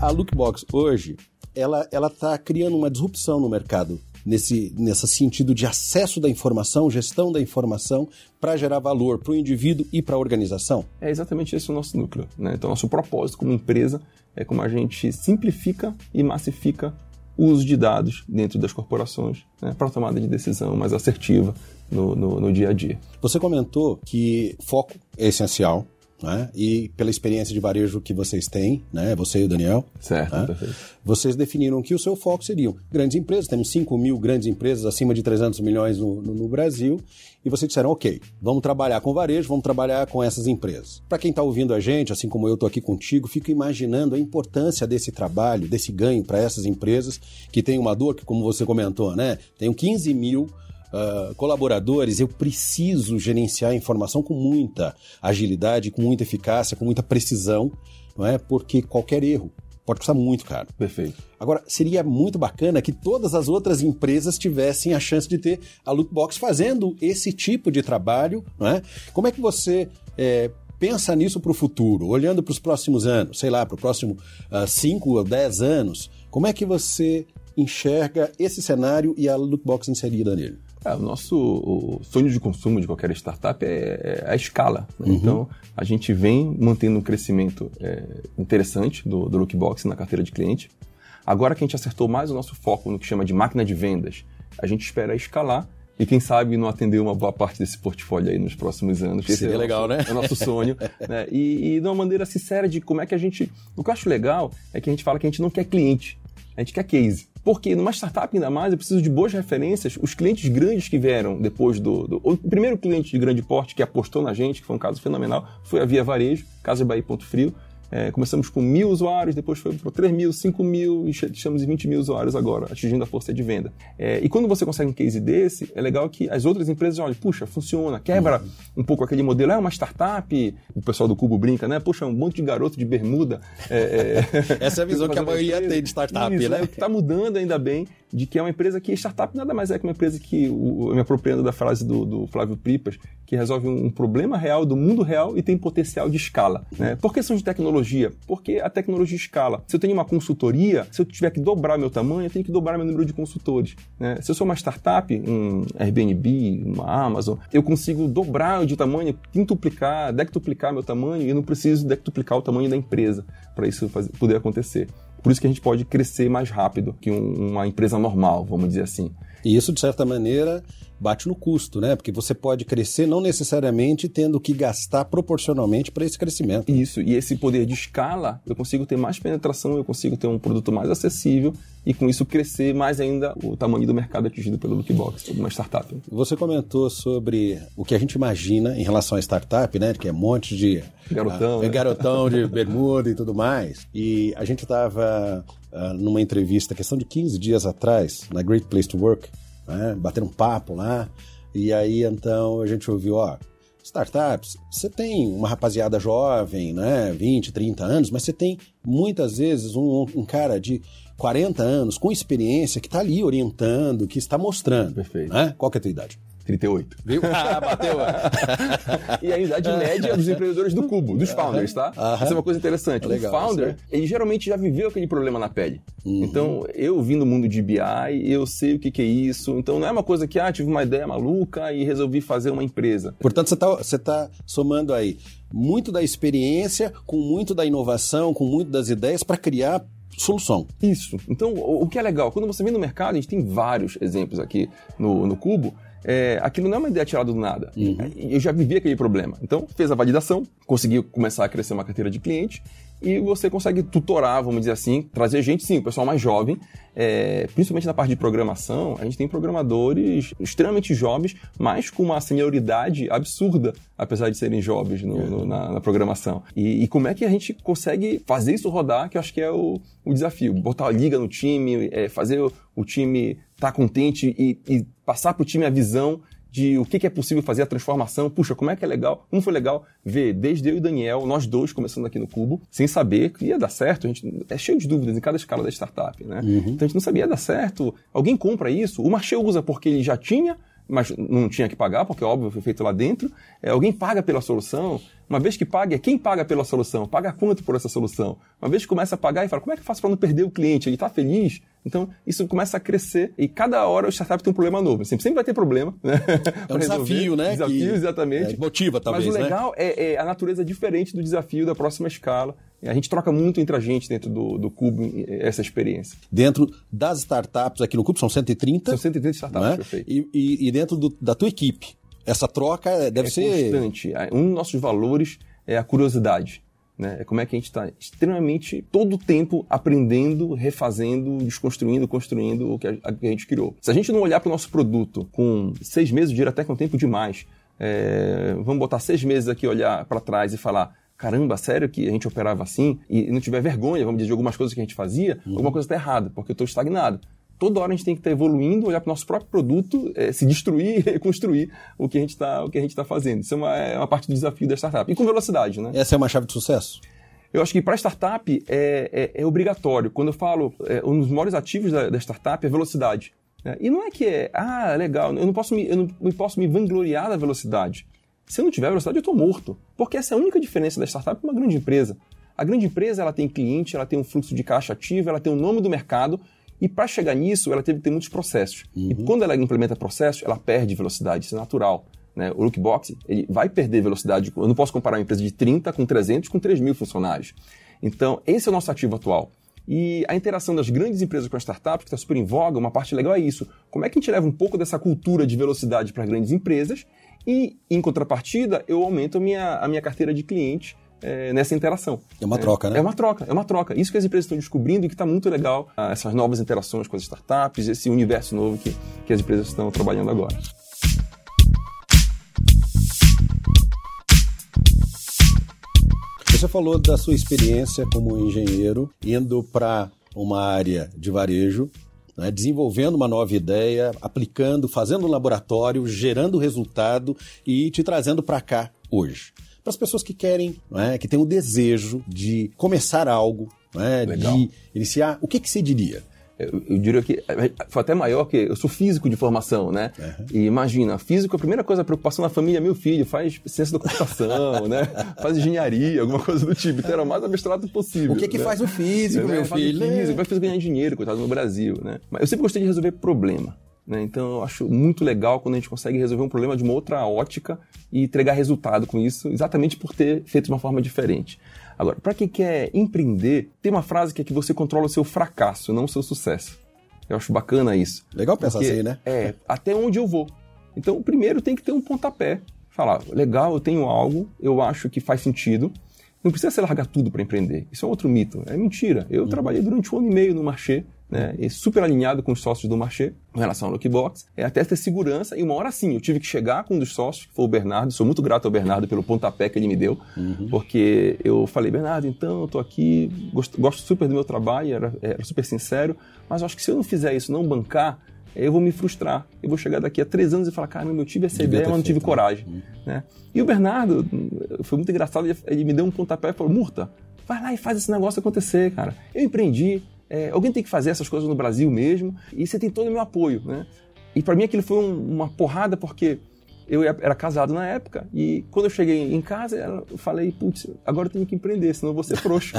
A Lookbox hoje ela ela está criando uma disrupção no mercado nesse nesse sentido de acesso da informação, gestão da informação para gerar valor para o indivíduo e para a organização. É exatamente esse o nosso núcleo. Né? Então, nosso propósito como empresa é como a gente simplifica e massifica o uso de dados dentro das corporações né, para tomada de decisão mais assertiva no, no, no dia a dia. Você comentou que foco é essencial, né? E pela experiência de varejo que vocês têm, né? você e o Daniel, certo, né? perfeito. vocês definiram que o seu foco seriam grandes empresas, temos 5 mil grandes empresas acima de 300 milhões no, no, no, Brasil, e vocês disseram, ok, vamos trabalhar com varejo, vamos trabalhar com essas empresas. Para quem está ouvindo a gente, assim como eu estou aqui contigo, fica imaginando a importância desse trabalho, desse ganho para essas empresas que têm uma dor, que como você comentou, né? Tem 15 mil uh, colaboradores, eu preciso gerenciar a informação com muita agilidade, com muita eficácia, com muita precisão, não é? Porque qualquer erro pode custar muito caro. Perfeito. Agora, seria muito bacana que todas as outras empresas tivessem a chance de ter a Lookbox fazendo esse tipo de trabalho, não é? Como é que você é, pensa nisso para o futuro, olhando para os próximos anos, sei lá, para o próximo 5 uh, ou 10 anos, como é que você enxerga esse cenário e a Lookbox inserida nele? É, o nosso o sonho de consumo de qualquer startup é, é a escala. Né? Uhum. Então, a gente vem mantendo um crescimento é, interessante do, do Lookbox na carteira de cliente. Agora que a gente acertou mais o nosso foco no que chama de máquina de vendas, a gente espera escalar e quem sabe não atender uma boa parte desse portfólio aí nos próximos anos. Seria é legal, nosso, né? É o nosso sonho. né? E, e de uma maneira sincera de como é que a gente... O que eu acho legal é que a gente fala que a gente não quer cliente, a gente quer case. Porque numa startup ainda mais, eu preciso de boas referências. Os clientes grandes que vieram depois do, do, O primeiro cliente de grande porte que apostou na gente, que foi um caso fenomenal, foi a Via Varejo, Casa Bahia Ponto Frio. É, começamos com mil usuários, depois foi para 3 mil, 5 mil e estamos em 20 mil usuários agora, atingindo a força de venda. É, e quando você consegue um case desse, é legal que as outras empresas olhem, puxa, funciona, quebra um pouco aquele modelo. É uma startup, o pessoal do Cubo brinca, né? Puxa, um monte de garoto de bermuda. É, é Essa é a visão que a maioria tem de startup, Isso, né? Está mudando ainda bem de que é uma empresa que startup nada mais é que uma empresa que, o, me apropriando da frase do, do Flávio Pripas, que resolve um, um, problema real do mundo real e tem potencial de escala. Né? Por que são de tecnologia? Porque a tecnologia escala. Se eu tenho uma consultoria, se eu tiver que dobrar meu tamanho, eu tenho que dobrar meu número de consultores. Né? Se eu sou uma startup, um Airbnb, uma Amazon, eu consigo dobrar de tamanho, quintuplicar, dectuplicar meu tamanho e não preciso dectuplicar o tamanho da empresa para isso fazer, poder acontecer. Por isso que a gente pode crescer mais rápido que um, uma empresa normal, vamos dizer assim. E isso, de certa maneira, bate no custo, né? Porque você pode crescer não necessariamente tendo que gastar proporcionalmente para esse crescimento. Isso, e esse poder de escala, eu consigo ter mais penetração, eu consigo ter um produto mais acessível e com isso crescer mais ainda o tamanho do mercado atingido pelo Lookbox, uma startup. Você comentou sobre o que a gente imagina em relação à startup, né? Que é um monte de garotão, uh, né? garotão de bermuda e tudo mais. E a gente estava uh, ah, numa entrevista, questão de 15 dias atrás, na Great Place to Work, né? bater um papo lá. E aí então a gente ouviu, ó, startups, você tem uma rapaziada jovem, né, 20, 30 anos, mas você tem muitas vezes um, um cara de 40 anos com experiência que está ali orientando, que está mostrando. Perfeito. Né? Qual que é a tua idade? 38. Viu? Ah, bateu. e a idade média dos empreendedores do Cubo, dos founders, tá? Isso é uma coisa interessante. Legal, o founder, ele geralmente já viveu aquele problema na pele. Uhum. Então, eu vim do mundo de BI, eu sei o que, que, é isso. Então, não é uma coisa que, ah, tive uma ideia maluca e resolvi fazer uma empresa. Portanto, você está você tá somando aí muito da experiência, com muito da inovação, com muito das ideias para criar solução. Isso. Então, o que é legal, quando você vem no mercado, a gente tem vários exemplos aqui no, no Cubo, é, aquilo não é uma ideia tirada do nada. Uhum. Eu já vivi aquele problema. Então, fez a validação, conseguiu começar a crescer uma carteira de cliente e você consegue tutorar, vamos dizer assim, trazer gente, sim, o pessoal mais jovem, é, principalmente na parte de programação, a gente tem programadores extremamente jovens, mas com uma senioridade absurda, apesar de serem jovens no, no, na, na, programação. E, e, como é que a gente consegue fazer isso rodar, que eu acho que é o, o desafio. Botar a liga no time, é, fazer o, o time estar tá contente e, e passar para o time a visão de o que, que, é possível fazer a transformação. Puxa, como é que é legal, como foi legal ver desde eu e Daniel, nós dois começando aqui no Cubo, sem saber que ia dar certo. A gente é cheio de dúvidas em cada escala da startup, né? Uhum. Então a gente não sabia dar certo. Alguém compra isso? O Marché usa porque ele já tinha mas não tinha que pagar, porque óbvio foi feito lá dentro. É, alguém paga pela solução. Uma vez que paga, é quem paga pela solução? Paga quanto por essa solução? Uma vez que começa a pagar e fala, como é que eu faço para não perder o cliente? Ele está feliz? Então, isso começa a crescer e cada hora o startup tem um problema novo. Sempre, sempre vai ter problema. Né? É um desafio, né? Desafio, que, exatamente. É, motiva, talvez, Mas o né? legal né? é, é a natureza diferente do desafio da próxima escala. A gente troca muito entre a gente dentro do, do Cubo essa experiência. Dentro das startups aqui no Cubo, são 130? São 130 startups, né? perfeito. E, e, e dentro do, da tua equipe, essa troca deve é ser... constante. Um dos nossos valores é a curiosidade. Né? É como é que a gente está extremamente, todo o tempo, aprendendo, refazendo, desconstruindo, construindo o que a, a, que a gente criou. Se a gente não olhar para o nosso produto com seis meses, eu diria até que é um tempo demais. É, vamos botar seis meses aqui, olhar para trás e falar caramba, sério que a gente operava assim e não tiver vergonha, vamos dizer, de algumas coisas que a gente fazia, uhum. alguma coisa está errada, porque eu estou estagnado. Toda hora a gente tem que estar tá evoluindo, olhar para o nosso próprio produto, é, se destruir e reconstruir o que a gente está tá fazendo. Isso é uma, é uma parte do desafio da startup. E com velocidade, né? Essa é uma chave de sucesso? Eu acho que para startup é, é, é, obrigatório. Quando eu falo, é, um dos maiores ativos da, da startup é velocidade. Né? E não é que é, ah, legal, eu não posso me, eu não, posso me vangloriar da velocidade. Se eu não tiver velocidade, eu estou morto. Porque essa é a única diferença da startup para uma grande empresa. A grande empresa ela tem cliente, ela tem um fluxo de caixa ativo, ela tem o um nome do mercado, e para chegar nisso, ela teve que ter muitos processos. Uhum. E quando ela implementa processos, ela perde velocidade, isso é natural. Né? O Lookbox ele vai perder velocidade. Eu não posso comparar uma empresa de 30 com 300 com 3 mil funcionários. Então, esse é o nosso ativo atual. E a interação das grandes empresas com as startups, que está super em voga, uma parte legal é isso. Como é que a gente leva um pouco dessa cultura de velocidade para grandes empresas e, em contrapartida, eu aumento a minha, a minha carteira de clientes é, nessa interação. É uma troca, né? É uma troca, é uma troca. Isso que as empresas estão descobrindo e que está muito legal, ah, essas novas interações com as startups, esse universo novo que, que as empresas estão trabalhando agora. Você falou da sua experiência como engenheiro indo para uma área de varejo né, desenvolvendo uma nova ideia, aplicando, fazendo um laboratório, gerando resultado e te trazendo para cá hoje. Para as pessoas que querem, é, que têm o desejo de começar algo, é, de iniciar, o que, que você diria? eu, eu, diria que é, foi até maior que eu sou físico de formação, né? Uhum. E imagina, físico, a primeira coisa, a preocupação da família, meu filho, faz ciência da computação, né? Faz engenharia, alguma coisa do tipo. Então era o mais abstrato possível. O que que né? faz o físico, é, meu filho? Faz físico, vai fazer ganhar dinheiro, coitado, no Brasil, né? Mas eu sempre gostei de resolver problema. Né? Então eu acho muito legal quando a gente consegue resolver um problema de uma outra ótica e entregar resultado com isso, exatamente por ter feito de uma forma diferente. Agora, para quem quer empreender, tem uma frase que é que você controla o seu fracasso, não o seu sucesso. Eu acho bacana isso. Legal pensar porque, assim, né? É, até onde eu vou. Então, primeiro tem que ter um pontapé. Falar, legal, eu tenho algo, eu acho que faz sentido. Não precisa ser largar tudo para empreender. Isso é outro mito. É mentira. Eu uhum. trabalhei durante um ano e meio no Marché né, e super alinhado com os sócios do Marché em relação ao Lookbox, é até ter segurança. E uma hora sim, eu tive que chegar com um dos sócios, que foi o Bernardo. Sou muito grato ao Bernardo pelo pontapé que ele me deu, uhum. porque eu falei, Bernardo, então eu tô aqui, gosto, gosto super do meu trabalho, era, era super sincero, mas acho que se eu não fizer isso, não bancar, eu vou me frustrar. Eu vou chegar daqui a três anos e falar, cara, eu tive essa Devia ideia, mas não tive coragem. Uhum. Né? E o Bernardo, foi muito engraçado, ele me deu um pontapé e falou, Murta, vai lá e faz esse negócio acontecer, cara. Eu empreendi, é, alguém tem que fazer essas coisas no Brasil mesmo, e você tem todo o meu apoio, né? E para mim aquilo foi um, uma porrada, porque eu era casado na época e quando eu cheguei em casa eu falei, putz, agora eu tenho que empreender, senão eu vou ser frouxo.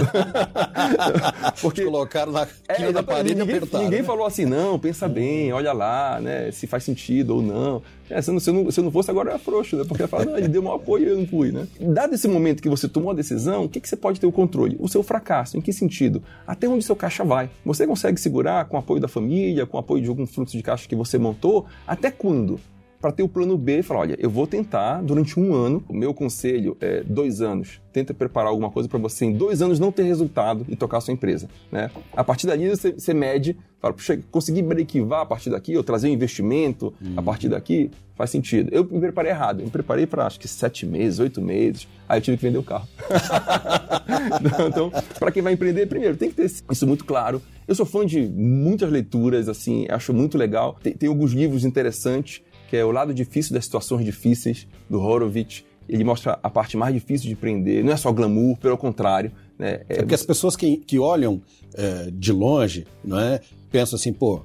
Porque colocaram na é, da parede ninguém, e apertaram. Ninguém né? falou assim, não, pensa bem, olha lá, né, se faz sentido ou não. É, se, eu não, se, eu não, se eu não fosse, agora eu era frouxo, né? Porque fala, não, ele deu maior apoio e eu não fui, né? Dado esse momento que você tomou a decisão, o que, que você pode ter o controle? O seu fracasso. Em que sentido? Até onde seu caixa vai? Você consegue segurar com o apoio da família, com o apoio de algum fluxo de caixa que você montou? Até quando? Para ter o plano B e falar, olha, eu vou tentar durante um ano, o meu conselho é dois anos, tenta preparar alguma coisa para você em dois anos não ter resultado e tocar a sua empresa, né? A partir dali você, você mede, fala, puxa, consegui breakivar a partir daqui, ou trazer um investimento uhum. a partir daqui, faz sentido. Eu me preparei errado, eu me preparei para acho que sete meses, oito meses, aí eu tive que vender o carro. então, para quem vai empreender, primeiro, tem que ter isso muito claro. Eu sou fã de muitas leituras, assim, acho muito legal. Tem, tem alguns livros interessantes que é O Lado Difícil das Situações Difíceis, do Horowitz. Ele mostra a parte mais difícil de empreender, não é só glamour, pelo contrário. Né? É, porque as pessoas que, que olham é, de longe, não é, pensam assim, pô,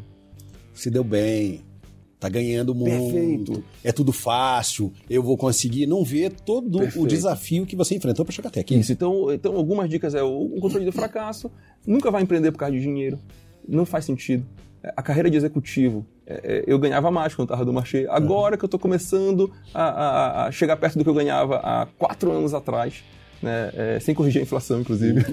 se deu bem, tá ganhando muito, Perfeito. é tudo fácil, eu vou conseguir. Não vê todo Perfeito. o desafio que você enfrentou para chegar até aqui. Isso, então, então algumas dicas é o controle do fracasso, nunca vai empreender por causa de dinheiro, não faz sentido. A carreira de executivo, é, é, eu ganhava mais quando estava do marché. Agora que eu estou começando a, a, a, chegar perto do que eu ganhava há quatro anos atrás, né? É, sem corrigir a inflação, inclusive.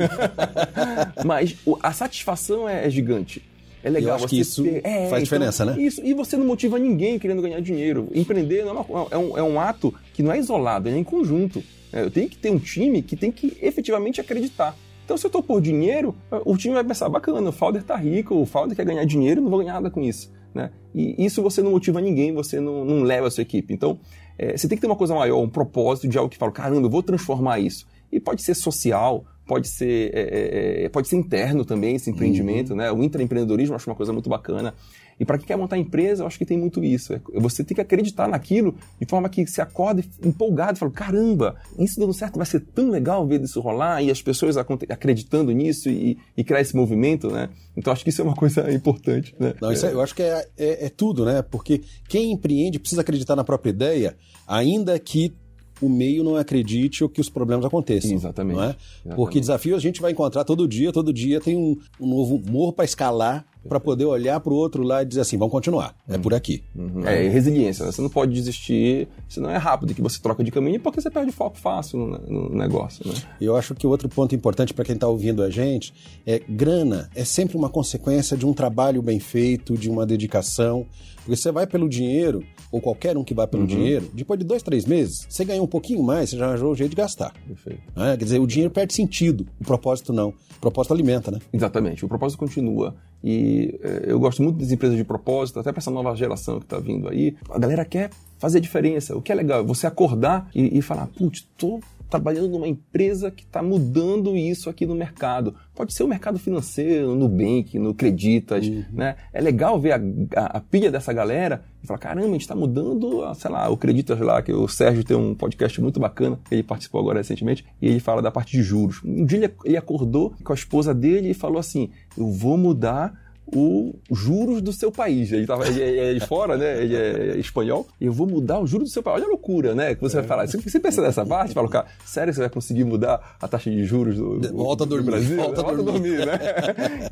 Mas a satisfação é, é gigante. É legal. Eu acho que isso ter... é, faz então, diferença, né? Isso. E você não motiva ninguém querendo ganhar dinheiro. Empreender é, uma, é, um, é um ato que não é isolado, é em conjunto. Eu tenho que ter um time que tem que efetivamente acreditar. Então, se eu estou por dinheiro, o time vai pensar, bacana, o Founder está rico, o Founder quer ganhar dinheiro, não vou ganhar nada com isso. Né? E isso você não motiva ninguém, você não, não leva a sua equipe. Então, é, você tem que ter uma coisa maior, um propósito de algo que fala, caramba, eu vou transformar isso. E pode ser social, pode ser, é, é, é pode ser interno também, esse empreendimento, uhum. né? O intraempreendedorismo eu acho uma coisa muito bacana. E para quem quer montar empresa, eu acho que tem muito isso. É, você tem que acreditar naquilo de forma que se acorda empolgado e fala: caramba, isso dando certo vai ser tão legal ver isso rolar e as pessoas acreditando nisso e, e criar esse movimento, né? Então acho que isso é uma coisa importante. Né? Não, isso é, eu acho que é, é, é tudo, né? Porque quem empreende precisa acreditar na própria ideia, ainda que o meio não acredite ou que os problemas aconteçam. Exatamente. Não é? Exatamente. Porque desafios a gente vai encontrar todo dia, todo dia tem um, um novo morro para escalar para poder olhar para o outro lado e dizer assim, vamos continuar, é por aqui. Uhum. É, resiliência, né? você não pode desistir, senão é rápido que você troca de caminho porque você perde foco fácil no, no negócio. Né? Eu acho que outro ponto importante para quem está ouvindo a gente é grana é sempre uma consequência de um trabalho bem feito, de uma dedicação, porque você vai pelo dinheiro, ou qualquer um que vai pelo uhum. dinheiro, depois de dois, três meses, você ganha um pouquinho mais, você já arranjou o jeito de gastar. Perfeito. É? Quer dizer, o dinheiro perde sentido, o propósito não. O propósito alimenta, né? Exatamente, o propósito continua. E é, eu gosto muito das empresas de propósito, até para essa nova geração que está vindo aí. A galera quer fazer diferença. O que é legal é você acordar e, e falar, putz, tô trabalhando numa empresa que está mudando isso aqui no mercado. Pode ser o mercado financeiro, no Nubank, no Creditas, uhum. né? É legal ver a, a, a, pilha dessa galera e falar, caramba, a gente está mudando, sei lá, o Creditas lá, que o Sérgio tem um podcast muito bacana, ele participou agora recentemente, e ele fala da parte de juros. Um dia ele acordou com a esposa dele e falou assim, eu vou mudar o juros do seu país. Ele, tava, ele, é, de fora, né? Ele é espanhol. Eu vou mudar o juros do seu país. Olha a loucura, né? Que você vai falar. Você, você pensa nessa parte, fala, cara, sério você vai conseguir mudar a taxa de juros do, do volta do dormir, Brasil? Volta, volta dormir. dormir, né?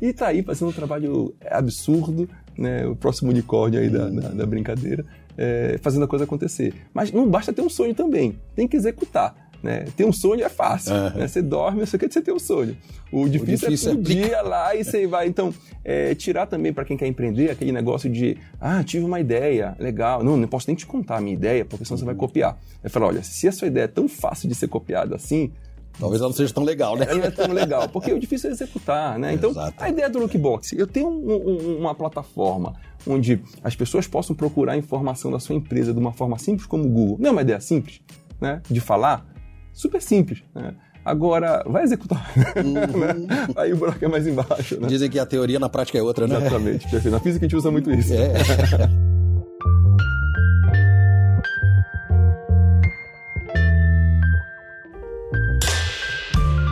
e tá aí fazendo um trabalho absurdo, né? O próximo unicórnio aí da, da, da brincadeira, é, fazendo a coisa acontecer. Mas não basta ter um sonho também, tem que executar. Né? Ter um sonho é fácil. Uhum. Né? Você dorme, você quer você ter um sonho. O difícil, o difícil é um dia lá e você vai. Então, é, tirar também para quem quer empreender aquele negócio de ah, tive uma ideia, legal. Não, não posso nem te contar a minha ideia, porque senão uhum. você vai copiar. Eu falo, olha, se a sua ideia é tão fácil de ser copiada assim, Talvez ela não seja tão legal, né? Ela não é tão legal, porque o difícil é executar, né? Então, Exato. a ideia do Lookbox, eu tenho um, um, uma plataforma onde as pessoas possam procurar informação da sua empresa de uma forma simples como o Google. Não é uma ideia simples, né? De falar, super simples. Né? Agora, vai executar. Uhum. Aí o buraco é mais embaixo. Né? Dizem que a teoria na prática é outra, né? Exatamente, perfeito. Na física a gente usa muito isso. É.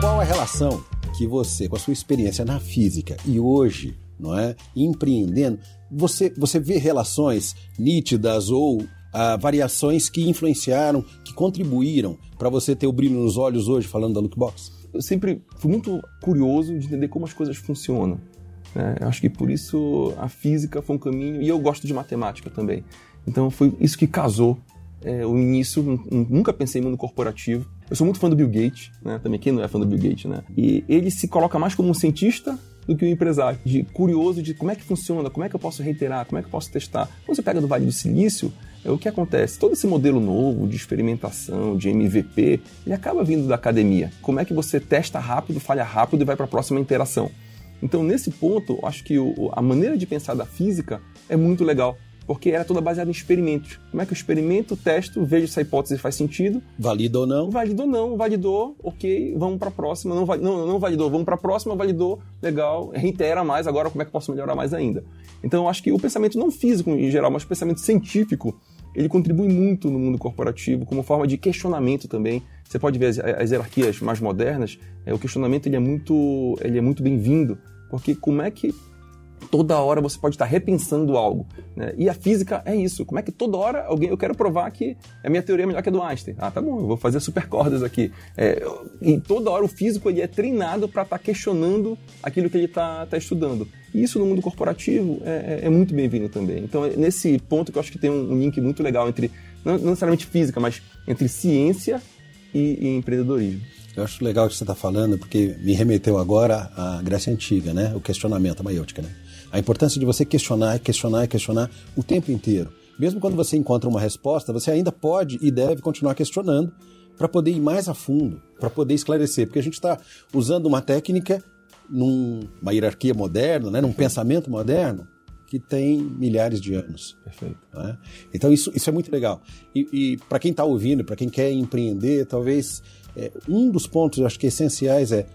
Qual a relação que você, com a sua experiência na física e hoje, não é, empreendendo, você, você vê relações nítidas ou variações que influenciaram, que contribuíram para você ter o brilho nos olhos hoje falando da Lookbox? Eu sempre fui muito curioso de entender como as coisas funcionam. Né? Acho que por isso a física foi um caminho, e eu gosto de matemática também. Então foi isso que casou é, o início, nunca pensei em mundo corporativo. Eu sou muito fã do Bill Gates, né? Também quem não é fã do Bill Gates, né? E ele se coloca mais como um cientista do que um empresário, de curioso de como é que funciona, como é que eu posso reiterar, como é que eu posso testar. Quando você pega do Vale do Silício, o que acontece? Todo esse modelo novo de experimentação, de MVP, ele acaba vindo da academia. Como é que você testa rápido, falha rápido e vai para a próxima interação? Então, nesse ponto, eu acho que o, a maneira de pensar da física é muito legal porque era toda baseada em experimentos. Como é que eu experimento, testo, vejo se a hipótese faz sentido. Valida ou não? Validou ou não, validou, ok, vamos para a próxima. Não, não, não validou, vamos para a próxima, validou, legal, reitera mais, agora como é que posso melhorar mais ainda. Então eu acho que o pensamento não físico em geral, mas o pensamento científico, ele contribui muito no mundo corporativo como forma de questionamento também. Você pode ver as, as hierarquias mais modernas, é, o questionamento ele é muito, ele é muito bem-vindo, porque como é que toda hora você pode estar repensando algo. Né? E a física é isso. Como é que toda hora alguém. Eu quero provar que a minha teoria é melhor que a do Einstein. Ah, tá bom, eu vou fazer supercordas aqui. É, e toda hora o físico ele é treinado para estar tá questionando aquilo que ele está tá estudando. E isso no mundo corporativo é, é, é muito bem-vindo também. Então, é nesse ponto que eu acho que tem um, link muito legal entre, não, necessariamente física, mas entre ciência e, e empreendedorismo. Eu acho legal o que você está falando, porque me remeteu agora à Grécia Antiga, né? O questionamento, a maiêutica, né? A importância de você questionar, questionar, questionar o tempo inteiro. Mesmo quando você encontra uma resposta, você ainda pode e deve continuar questionando para poder ir mais a fundo, para poder esclarecer, porque a gente está usando uma técnica numa hierarquia moderna, né, num pensamento moderno que tem milhares de anos. Perfeito. Né? Então isso, isso é muito legal. E, e para quem está ouvindo, para quem quer empreender, talvez é, um dos pontos eu acho que essenciais é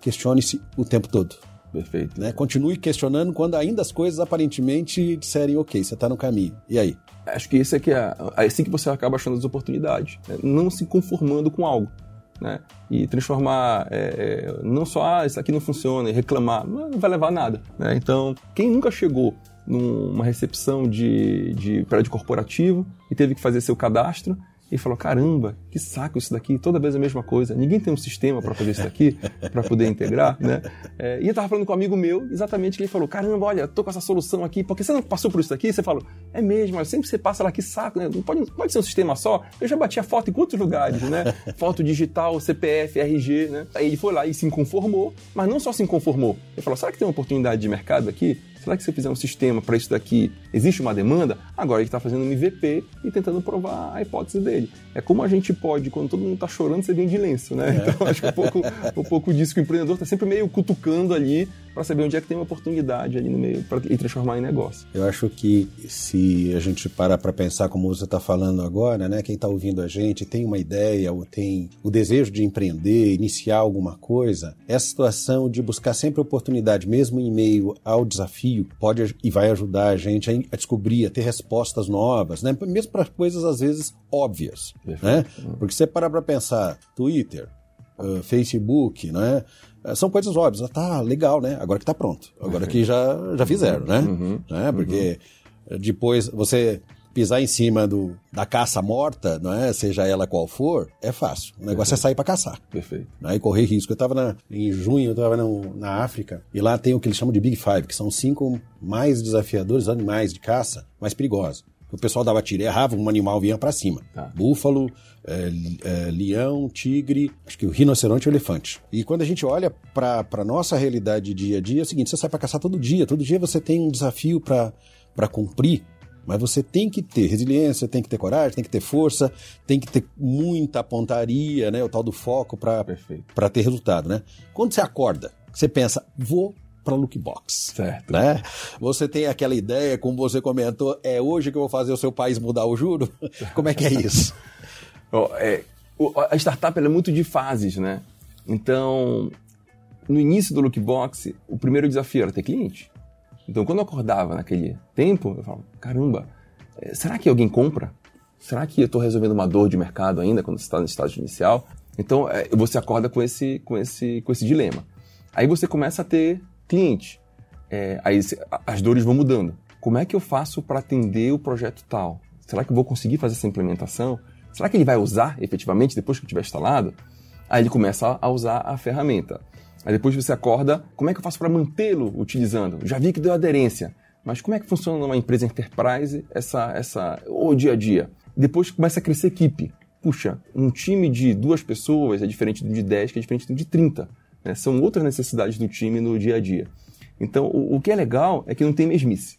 questione-se o tempo todo. Perfeito. Né? Continue questionando quando ainda as coisas aparentemente disserem, ok, você está no caminho. E aí? Acho que isso é, que é, é assim que você acaba achando as oportunidades. Né? Não se conformando com algo. Né? E transformar, é, é, não só, ah, isso aqui não funciona, e reclamar, não vai levar a nada. Né? Então, quem nunca chegou numa recepção de, de prédio corporativo e teve que fazer seu cadastro e falou: caramba, que saco isso daqui, toda vez a mesma coisa. Ninguém tem um sistema para fazer isso daqui, para poder integrar, né? É, e eu estava falando com um amigo meu, exatamente, que ele falou: caramba, olha, tô com essa solução aqui, porque você não passou por isso daqui? Você falou: é mesmo, mas sempre você passa lá, que saco, né? Não pode, pode ser um sistema só. Eu já bati a foto em quantos lugares, né? Foto digital, CPF, RG, né? Aí ele foi lá e se conformou, mas não só se conformou. Ele falou: será que tem uma oportunidade de mercado aqui? Será que se eu fizer um sistema para isso daqui, existe uma demanda? Agora ele está fazendo um MVP e tentando provar a hipótese dele. É como a gente pode, quando todo mundo está chorando, você vem de lenço, né? É. Então acho que é um pouco, um pouco disso que o empreendedor está sempre meio cutucando ali para saber onde é que tem uma oportunidade ali no meio para e transformar em negócio. Eu acho que se a gente parar para pensar como você está falando agora, né, quem está ouvindo a gente tem uma ideia ou tem o desejo de empreender, iniciar alguma coisa, essa situação de buscar sempre oportunidade, mesmo em meio ao desafio, pode e vai ajudar a gente a, descobrir, a ter respostas novas, né, mesmo para coisas às vezes óbvias, né? Porque você parar para pensar, Twitter, uh, Facebook, né? É, são coisas óbvias. Tá, legal, né? Agora que tá pronto. Agora que já, já fizeram, né? Uhum, né? Porque uhum. depois você pisar em cima do, da caça morta, não é? seja ela qual for, é fácil. O negócio é Perfeito. é sair para caçar. Perfeito. Né? E correr risco. Eu estava em junho, eu estava na África, e lá tem o que eles chamam de Big Five, que são cinco mais desafiadores animais de caça mais perigosos. O pessoal dava tiro, errava, um animal vinha para cima. Tá. Búfalo, é, é, leão, tigre, acho que o rinoceronte e o elefante. E quando a gente olha para a nossa realidade dia a dia, é o seguinte: você sai para caçar todo dia, todo dia você tem um desafio para cumprir. Mas você tem que ter resiliência, tem que ter coragem, tem que ter força, tem que ter muita pontaria, né? O tal do foco para ter resultado, né? Quando você acorda, você pensa, vou para look box. Certo. Né? Você tem aquela ideia, como você comentou, é hoje que eu vou fazer o seu país mudar o juro? Como é que é isso? É, a startup é muito de fases, né? Então, no início do Lookbox, o primeiro desafio era ter cliente. Então, quando eu acordava naquele tempo, eu falava, caramba, é, será que alguém compra? Será que eu estou resolvendo uma dor de mercado ainda quando você está no estágio inicial? Então, é, você acorda com esse, com, esse, com esse dilema. Aí você começa a ter cliente. É, aí as dores vão mudando. Como é que eu faço para atender o projeto tal? Será que eu vou conseguir fazer essa implementação? Será que ele vai usar efetivamente depois que tiver instalado? Aí ele começa a usar a ferramenta. Aí depois você acorda, como é que eu faço para mantê-lo utilizando? Já vi que deu aderência, mas como é que funciona numa empresa enterprise essa, essa, o dia a dia? Depois começa a crescer equipe. Puxa, um time de duas pessoas é diferente do de 10, que é diferente do de 30. Né? São outras necessidades do time no dia a dia. Então, o, o que é legal é que não tem mesmice.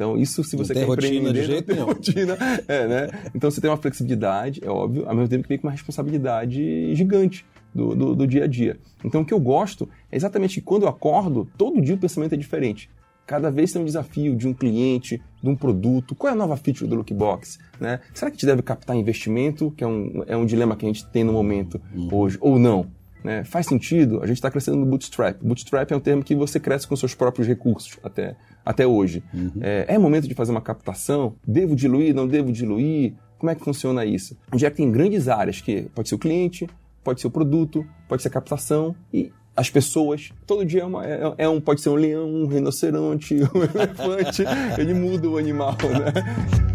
Então, isso se você não quer rotina de jeito nenhum. rotina, é, né? Então, você tem uma flexibilidade, é óbvio, ao mesmo tempo que vem com uma responsabilidade gigante do, do, do dia a dia. Então, o que eu gosto é exatamente que quando eu acordo, todo dia o pensamento é diferente. Cada vez tem um desafio de um cliente, de um produto. Qual é a nova feature do Lookbox? Né? Será que a gente deve captar investimento, que é um, é um dilema que a gente tem no momento uhum. hoje, ou não? Né? Faz sentido? A gente está crescendo no bootstrap. Bootstrap é um termo que você cresce com seus próprios recursos até, até hoje. Uhum. É, é, momento de fazer uma captação? Devo diluir? Não devo diluir? Como é que funciona isso? É que tem grandes áreas que pode ser o cliente, pode ser o produto, pode ser a captação e as pessoas. Todo dia é, uma, é, é um, pode ser um leão, um rinoceronte, um elefante. ele muda o animal, né?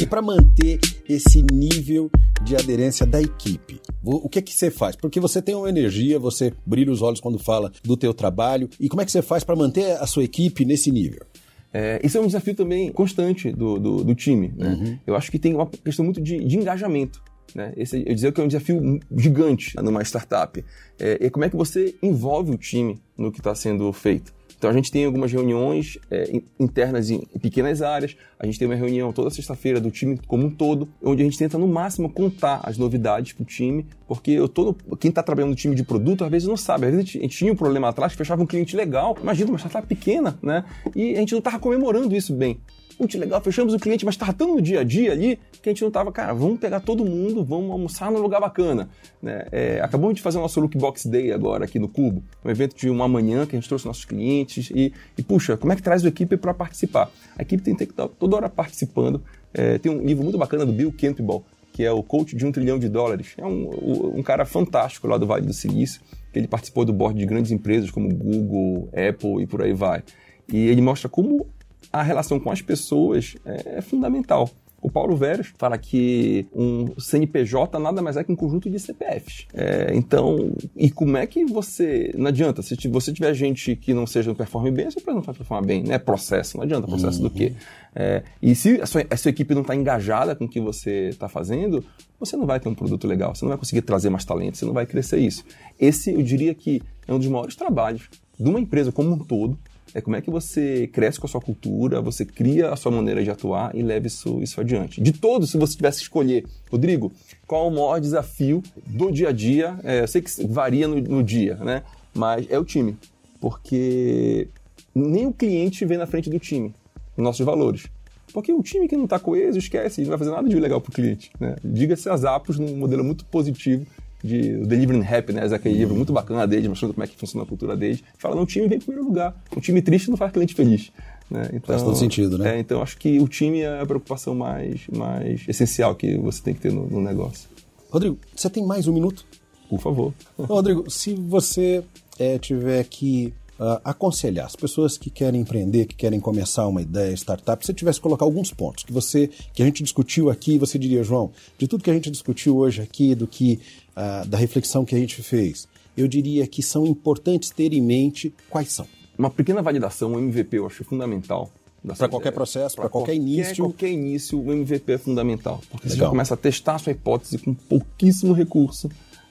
E para manter esse nível de aderência da equipe, o que é que você faz? Porque você tem uma energia, você brilha os olhos quando fala do teu trabalho. E como é que você faz para manter a sua equipe nesse nível? É, esse é um desafio também constante do, do, do time. Né? Uhum. Eu acho que tem uma questão muito de, de engajamento. Né? Esse, eu dizer que é um desafio gigante numa startup. É, é como é que você envolve o time no que está sendo feito. Então a gente tem algumas reuniões é, internas em pequenas áreas, a gente tem uma reunião toda sexta-feira do time como um todo, onde a gente tenta no máximo contar as novidades para o time, porque eu tô no, quem está trabalhando no time de produto às vezes não sabe, às vezes a gente, a gente tinha um problema atrás que fechava um cliente legal, imagina uma startup pequena, né? E a gente não estava comemorando isso bem. Putz, legal, fechamos o cliente, mas estava tão no dia a dia ali que a gente não estava, cara, vamos pegar todo mundo, vamos almoçar num lugar bacana. Né? É, acabamos de fazer o nosso Lookbox Day agora aqui no Cubo, um evento de uma manhã que a gente trouxe nossos clientes e, e puxa, como é que traz a equipe para participar? A equipe tem que estar toda hora participando. É, tem um livro muito bacana do Bill Campbell, que é o coach de um trilhão de dólares. É um, um cara fantástico lá do Vale do Silício, que ele participou do board de grandes empresas como Google, Apple e por aí vai. E ele mostra como a relação com as pessoas é, é fundamental. O Paulo Veras fala que um CNPJ nada mais é que um conjunto de CPFs. É, então, e como é que você. Não adianta, se você tiver gente que não seja performe bem, você não vai performar bem, né? Processo, não adianta, processo uhum. do quê? É, e se a sua, a sua, equipe não está engajada com o que você está fazendo, você não vai ter um produto legal, você não vai conseguir trazer mais talento, você não vai crescer isso. Esse, eu diria que é um dos maiores trabalhos de uma empresa como um todo, é como é que você cresce com a sua cultura, você cria a sua maneira de atuar e leva isso, isso adiante. De todos, se você tivesse que escolher, Rodrigo, qual o maior desafio do dia a dia? É, eu sei que varia no, no dia, né? Mas é o time. Porque nem o cliente vem na frente do time, nossos valores. Porque o time que não está coeso, esquece, não vai fazer nada de legal para o cliente. Né? Diga-se as apos num modelo muito positivo de Delivering Happiness, aquele livro muito bacana dele, mostrando como é que funciona a cultura dele. Fala, não, o time vem em primeiro lugar. Um time triste não faz cliente feliz. Né? Então, faz todo sentido, né? É, então, acho que o time é a preocupação mais, mais essencial que você tem que ter no, no negócio. Rodrigo, você tem mais um minuto? Por favor. Rodrigo, se você é, tiver que uh, aconselhar as pessoas que querem empreender, que querem começar uma ideia, startup, se você tivesse que colocar alguns pontos que você que a gente discutiu aqui, você diria, João, de tudo que a gente discutiu hoje aqui, do que uh, da reflexão que a gente fez, eu diria que são importantes ter em mente quais são. Uma pequena validação, um MVP, eu acho fundamental. Para qualquer processo, para qualquer, qualquer início. qualquer início, o MVP é fundamental. Porque Legal. você já começa a testar a sua hipótese com pouquíssimo recurso,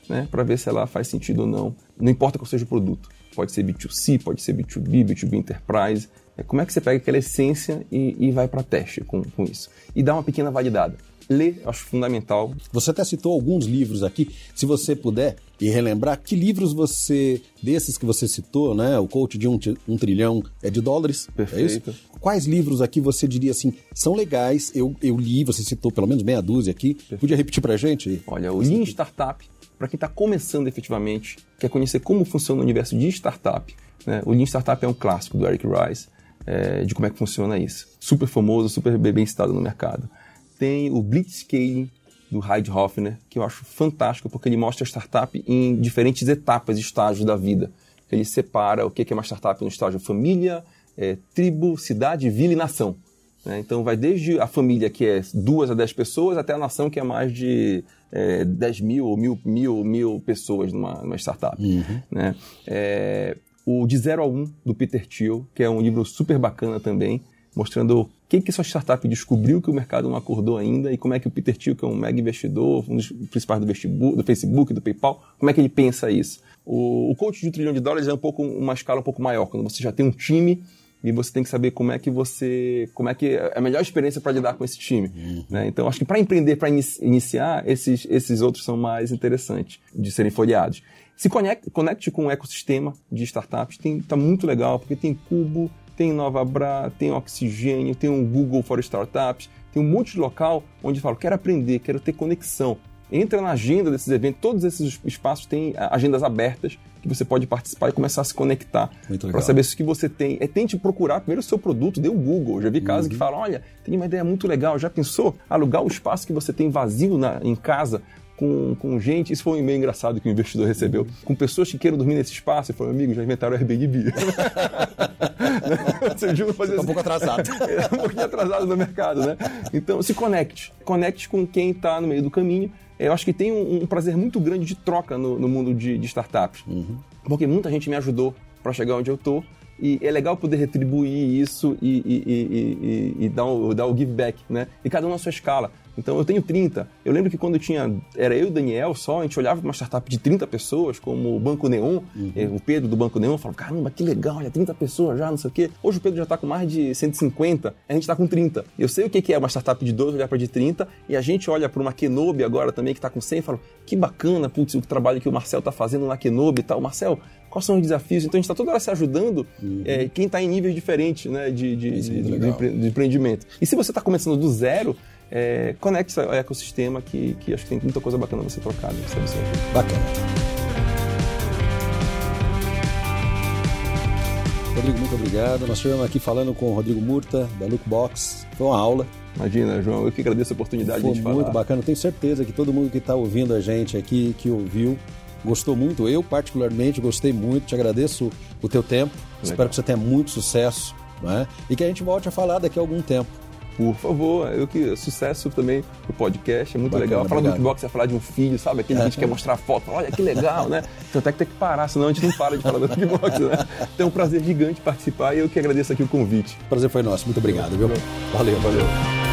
né, para ver se ela faz sentido ou não. Não importa qual seja o produto. Pode ser B2C, pode ser B2B, B2B Enterprise. É, como é que você pega aquela essência e, e vai para teste com, com isso? E dá uma pequena validada ler, acho fundamental. Você até citou alguns livros aqui. Se você puder e relembrar, que livros você, desses que você citou, né? O coach de um, um trilhão é de dólares. Perfeito. É Quais livros aqui você diria assim, são legais? Eu, eu li, você citou pelo menos meia dúzia aqui. Perfeito. Podia repetir pra gente? Olha, o Lean Startup, para quem está começando efetivamente, quer conhecer como funciona o universo de startup. Né? O Lean Startup é um clássico do Eric Rice, é, de como é que funciona isso. Super famoso, super bem citado no mercado tem o Blitzscaling do Hyde Hoffner, que eu acho fantástico, porque ele mostra a startup em diferentes etapas e estágios da vida. Ele separa o que é uma startup no estágio família, é, tribo, cidade, vila e nação. Né? Então vai desde a família, que é duas a dez pessoas, até a nação, que é mais de é, 10 mil ou mil, mil, mil pessoas numa, numa startup. Uhum. Né? É, o De Zero a Um, do Peter Thiel, que é um livro super bacana também, mostrando que, que sua startup descobriu que o mercado não acordou ainda e como é que o Peter Thiel, que é um mega investidor, um dos principais do, do Facebook, do PayPal, como é que ele pensa isso? O, o coach de um trilhão de dólares é um pouco uma escala um pouco maior, quando você já tem um time e você tem que saber como é que você, como é que é a melhor experiência para lidar com esse time. Uhum. Né? Então, acho que para empreender, para iniciar, esses, esses outros são mais interessantes de serem folheados. Se conecte, conecte com o ecossistema de startups, está muito legal, porque tem Cubo, tem Nova Bra, tem Oxigênio, tem um Google for Startups, tem um monte de local onde eu falo, quero aprender, quero ter conexão. Entra na agenda desses eventos, todos esses espaços têm agendas abertas que você pode participar e começar a se conectar para saber se o que você tem. É tente procurar primeiro o seu produto, dê o Google. Já vi casos uhum. que falam: olha, tem uma ideia muito legal, já pensou alugar o espaço que você tem vazio na, em casa com, com gente. Isso foi um e-mail engraçado que o investidor recebeu. Com pessoas que queiram dormir nesse espaço. Ele falou, amigo, já inventaram o Airbnb. Você viu fazer tá um pouco atrasado. é um pouquinho atrasado no mercado, né? Então, se conecte. Conecte com quem está no meio do caminho eu acho que tem um, um prazer muito grande de troca no, no mundo de, de startups. Uhum. Porque muita gente me ajudou para chegar onde eu estou e é legal poder retribuir isso e, e, e, e, dar, o, dar o give back, né? E cada um na sua escala. Então eu tenho 30. Eu lembro que quando eu tinha. Era eu e o Daniel só, a gente olhava para uma startup de 30 pessoas, como o Banco Neon, uhum. Eh, o Pedro do Banco Neon, falava: caramba, que legal, olha, 30 pessoas já, não sei o quê. Hoje o Pedro já está com mais de 150, a gente está com 30. Eu sei o que é uma startup de 12 olhar para de 30, e a gente olha para uma Kenobi agora também, que está com 100, e fala: que bacana, putz, o trabalho que o Marcel está fazendo na Kenobi e tal. Marcel, quais são os desafios. Então a gente está toda hora se ajudando uhum. é, quem está em níveis diferentes né, de, de, de, de, de, empreendimento. E se você está começando do zero, é, conecte ao ecossistema que, que acho que tem muita coisa bacana você trocar. Né, você bacana. Rodrigo, muito obrigado. Nós estivemos aqui falando com o Rodrigo Murta, da Lookbox. Foi uma aula. Imagina, João, eu que agradeço a oportunidade Foi de falar. muito bacana. Tenho certeza que todo mundo que está ouvindo a gente aqui, que ouviu, gostou muito. Eu, particularmente, gostei muito. Te agradeço o teu tempo. Legal. Espero que você tenha muito sucesso né? e que a gente volte a falar daqui a algum tempo. Por favor, eu que sucesso também pro podcast, é muito Bacana, legal. Falar do Kickbox é falar de um filho, sabe? Aquele que a gente quer mostrar foto, olha que legal, né? Então até que tem que parar, senão a gente não para de falar do Kickbox, né? Então é um prazer gigante participar e eu que agradeço aqui o convite. O prazer foi nosso, muito obrigado, viu? Valeu, valeu.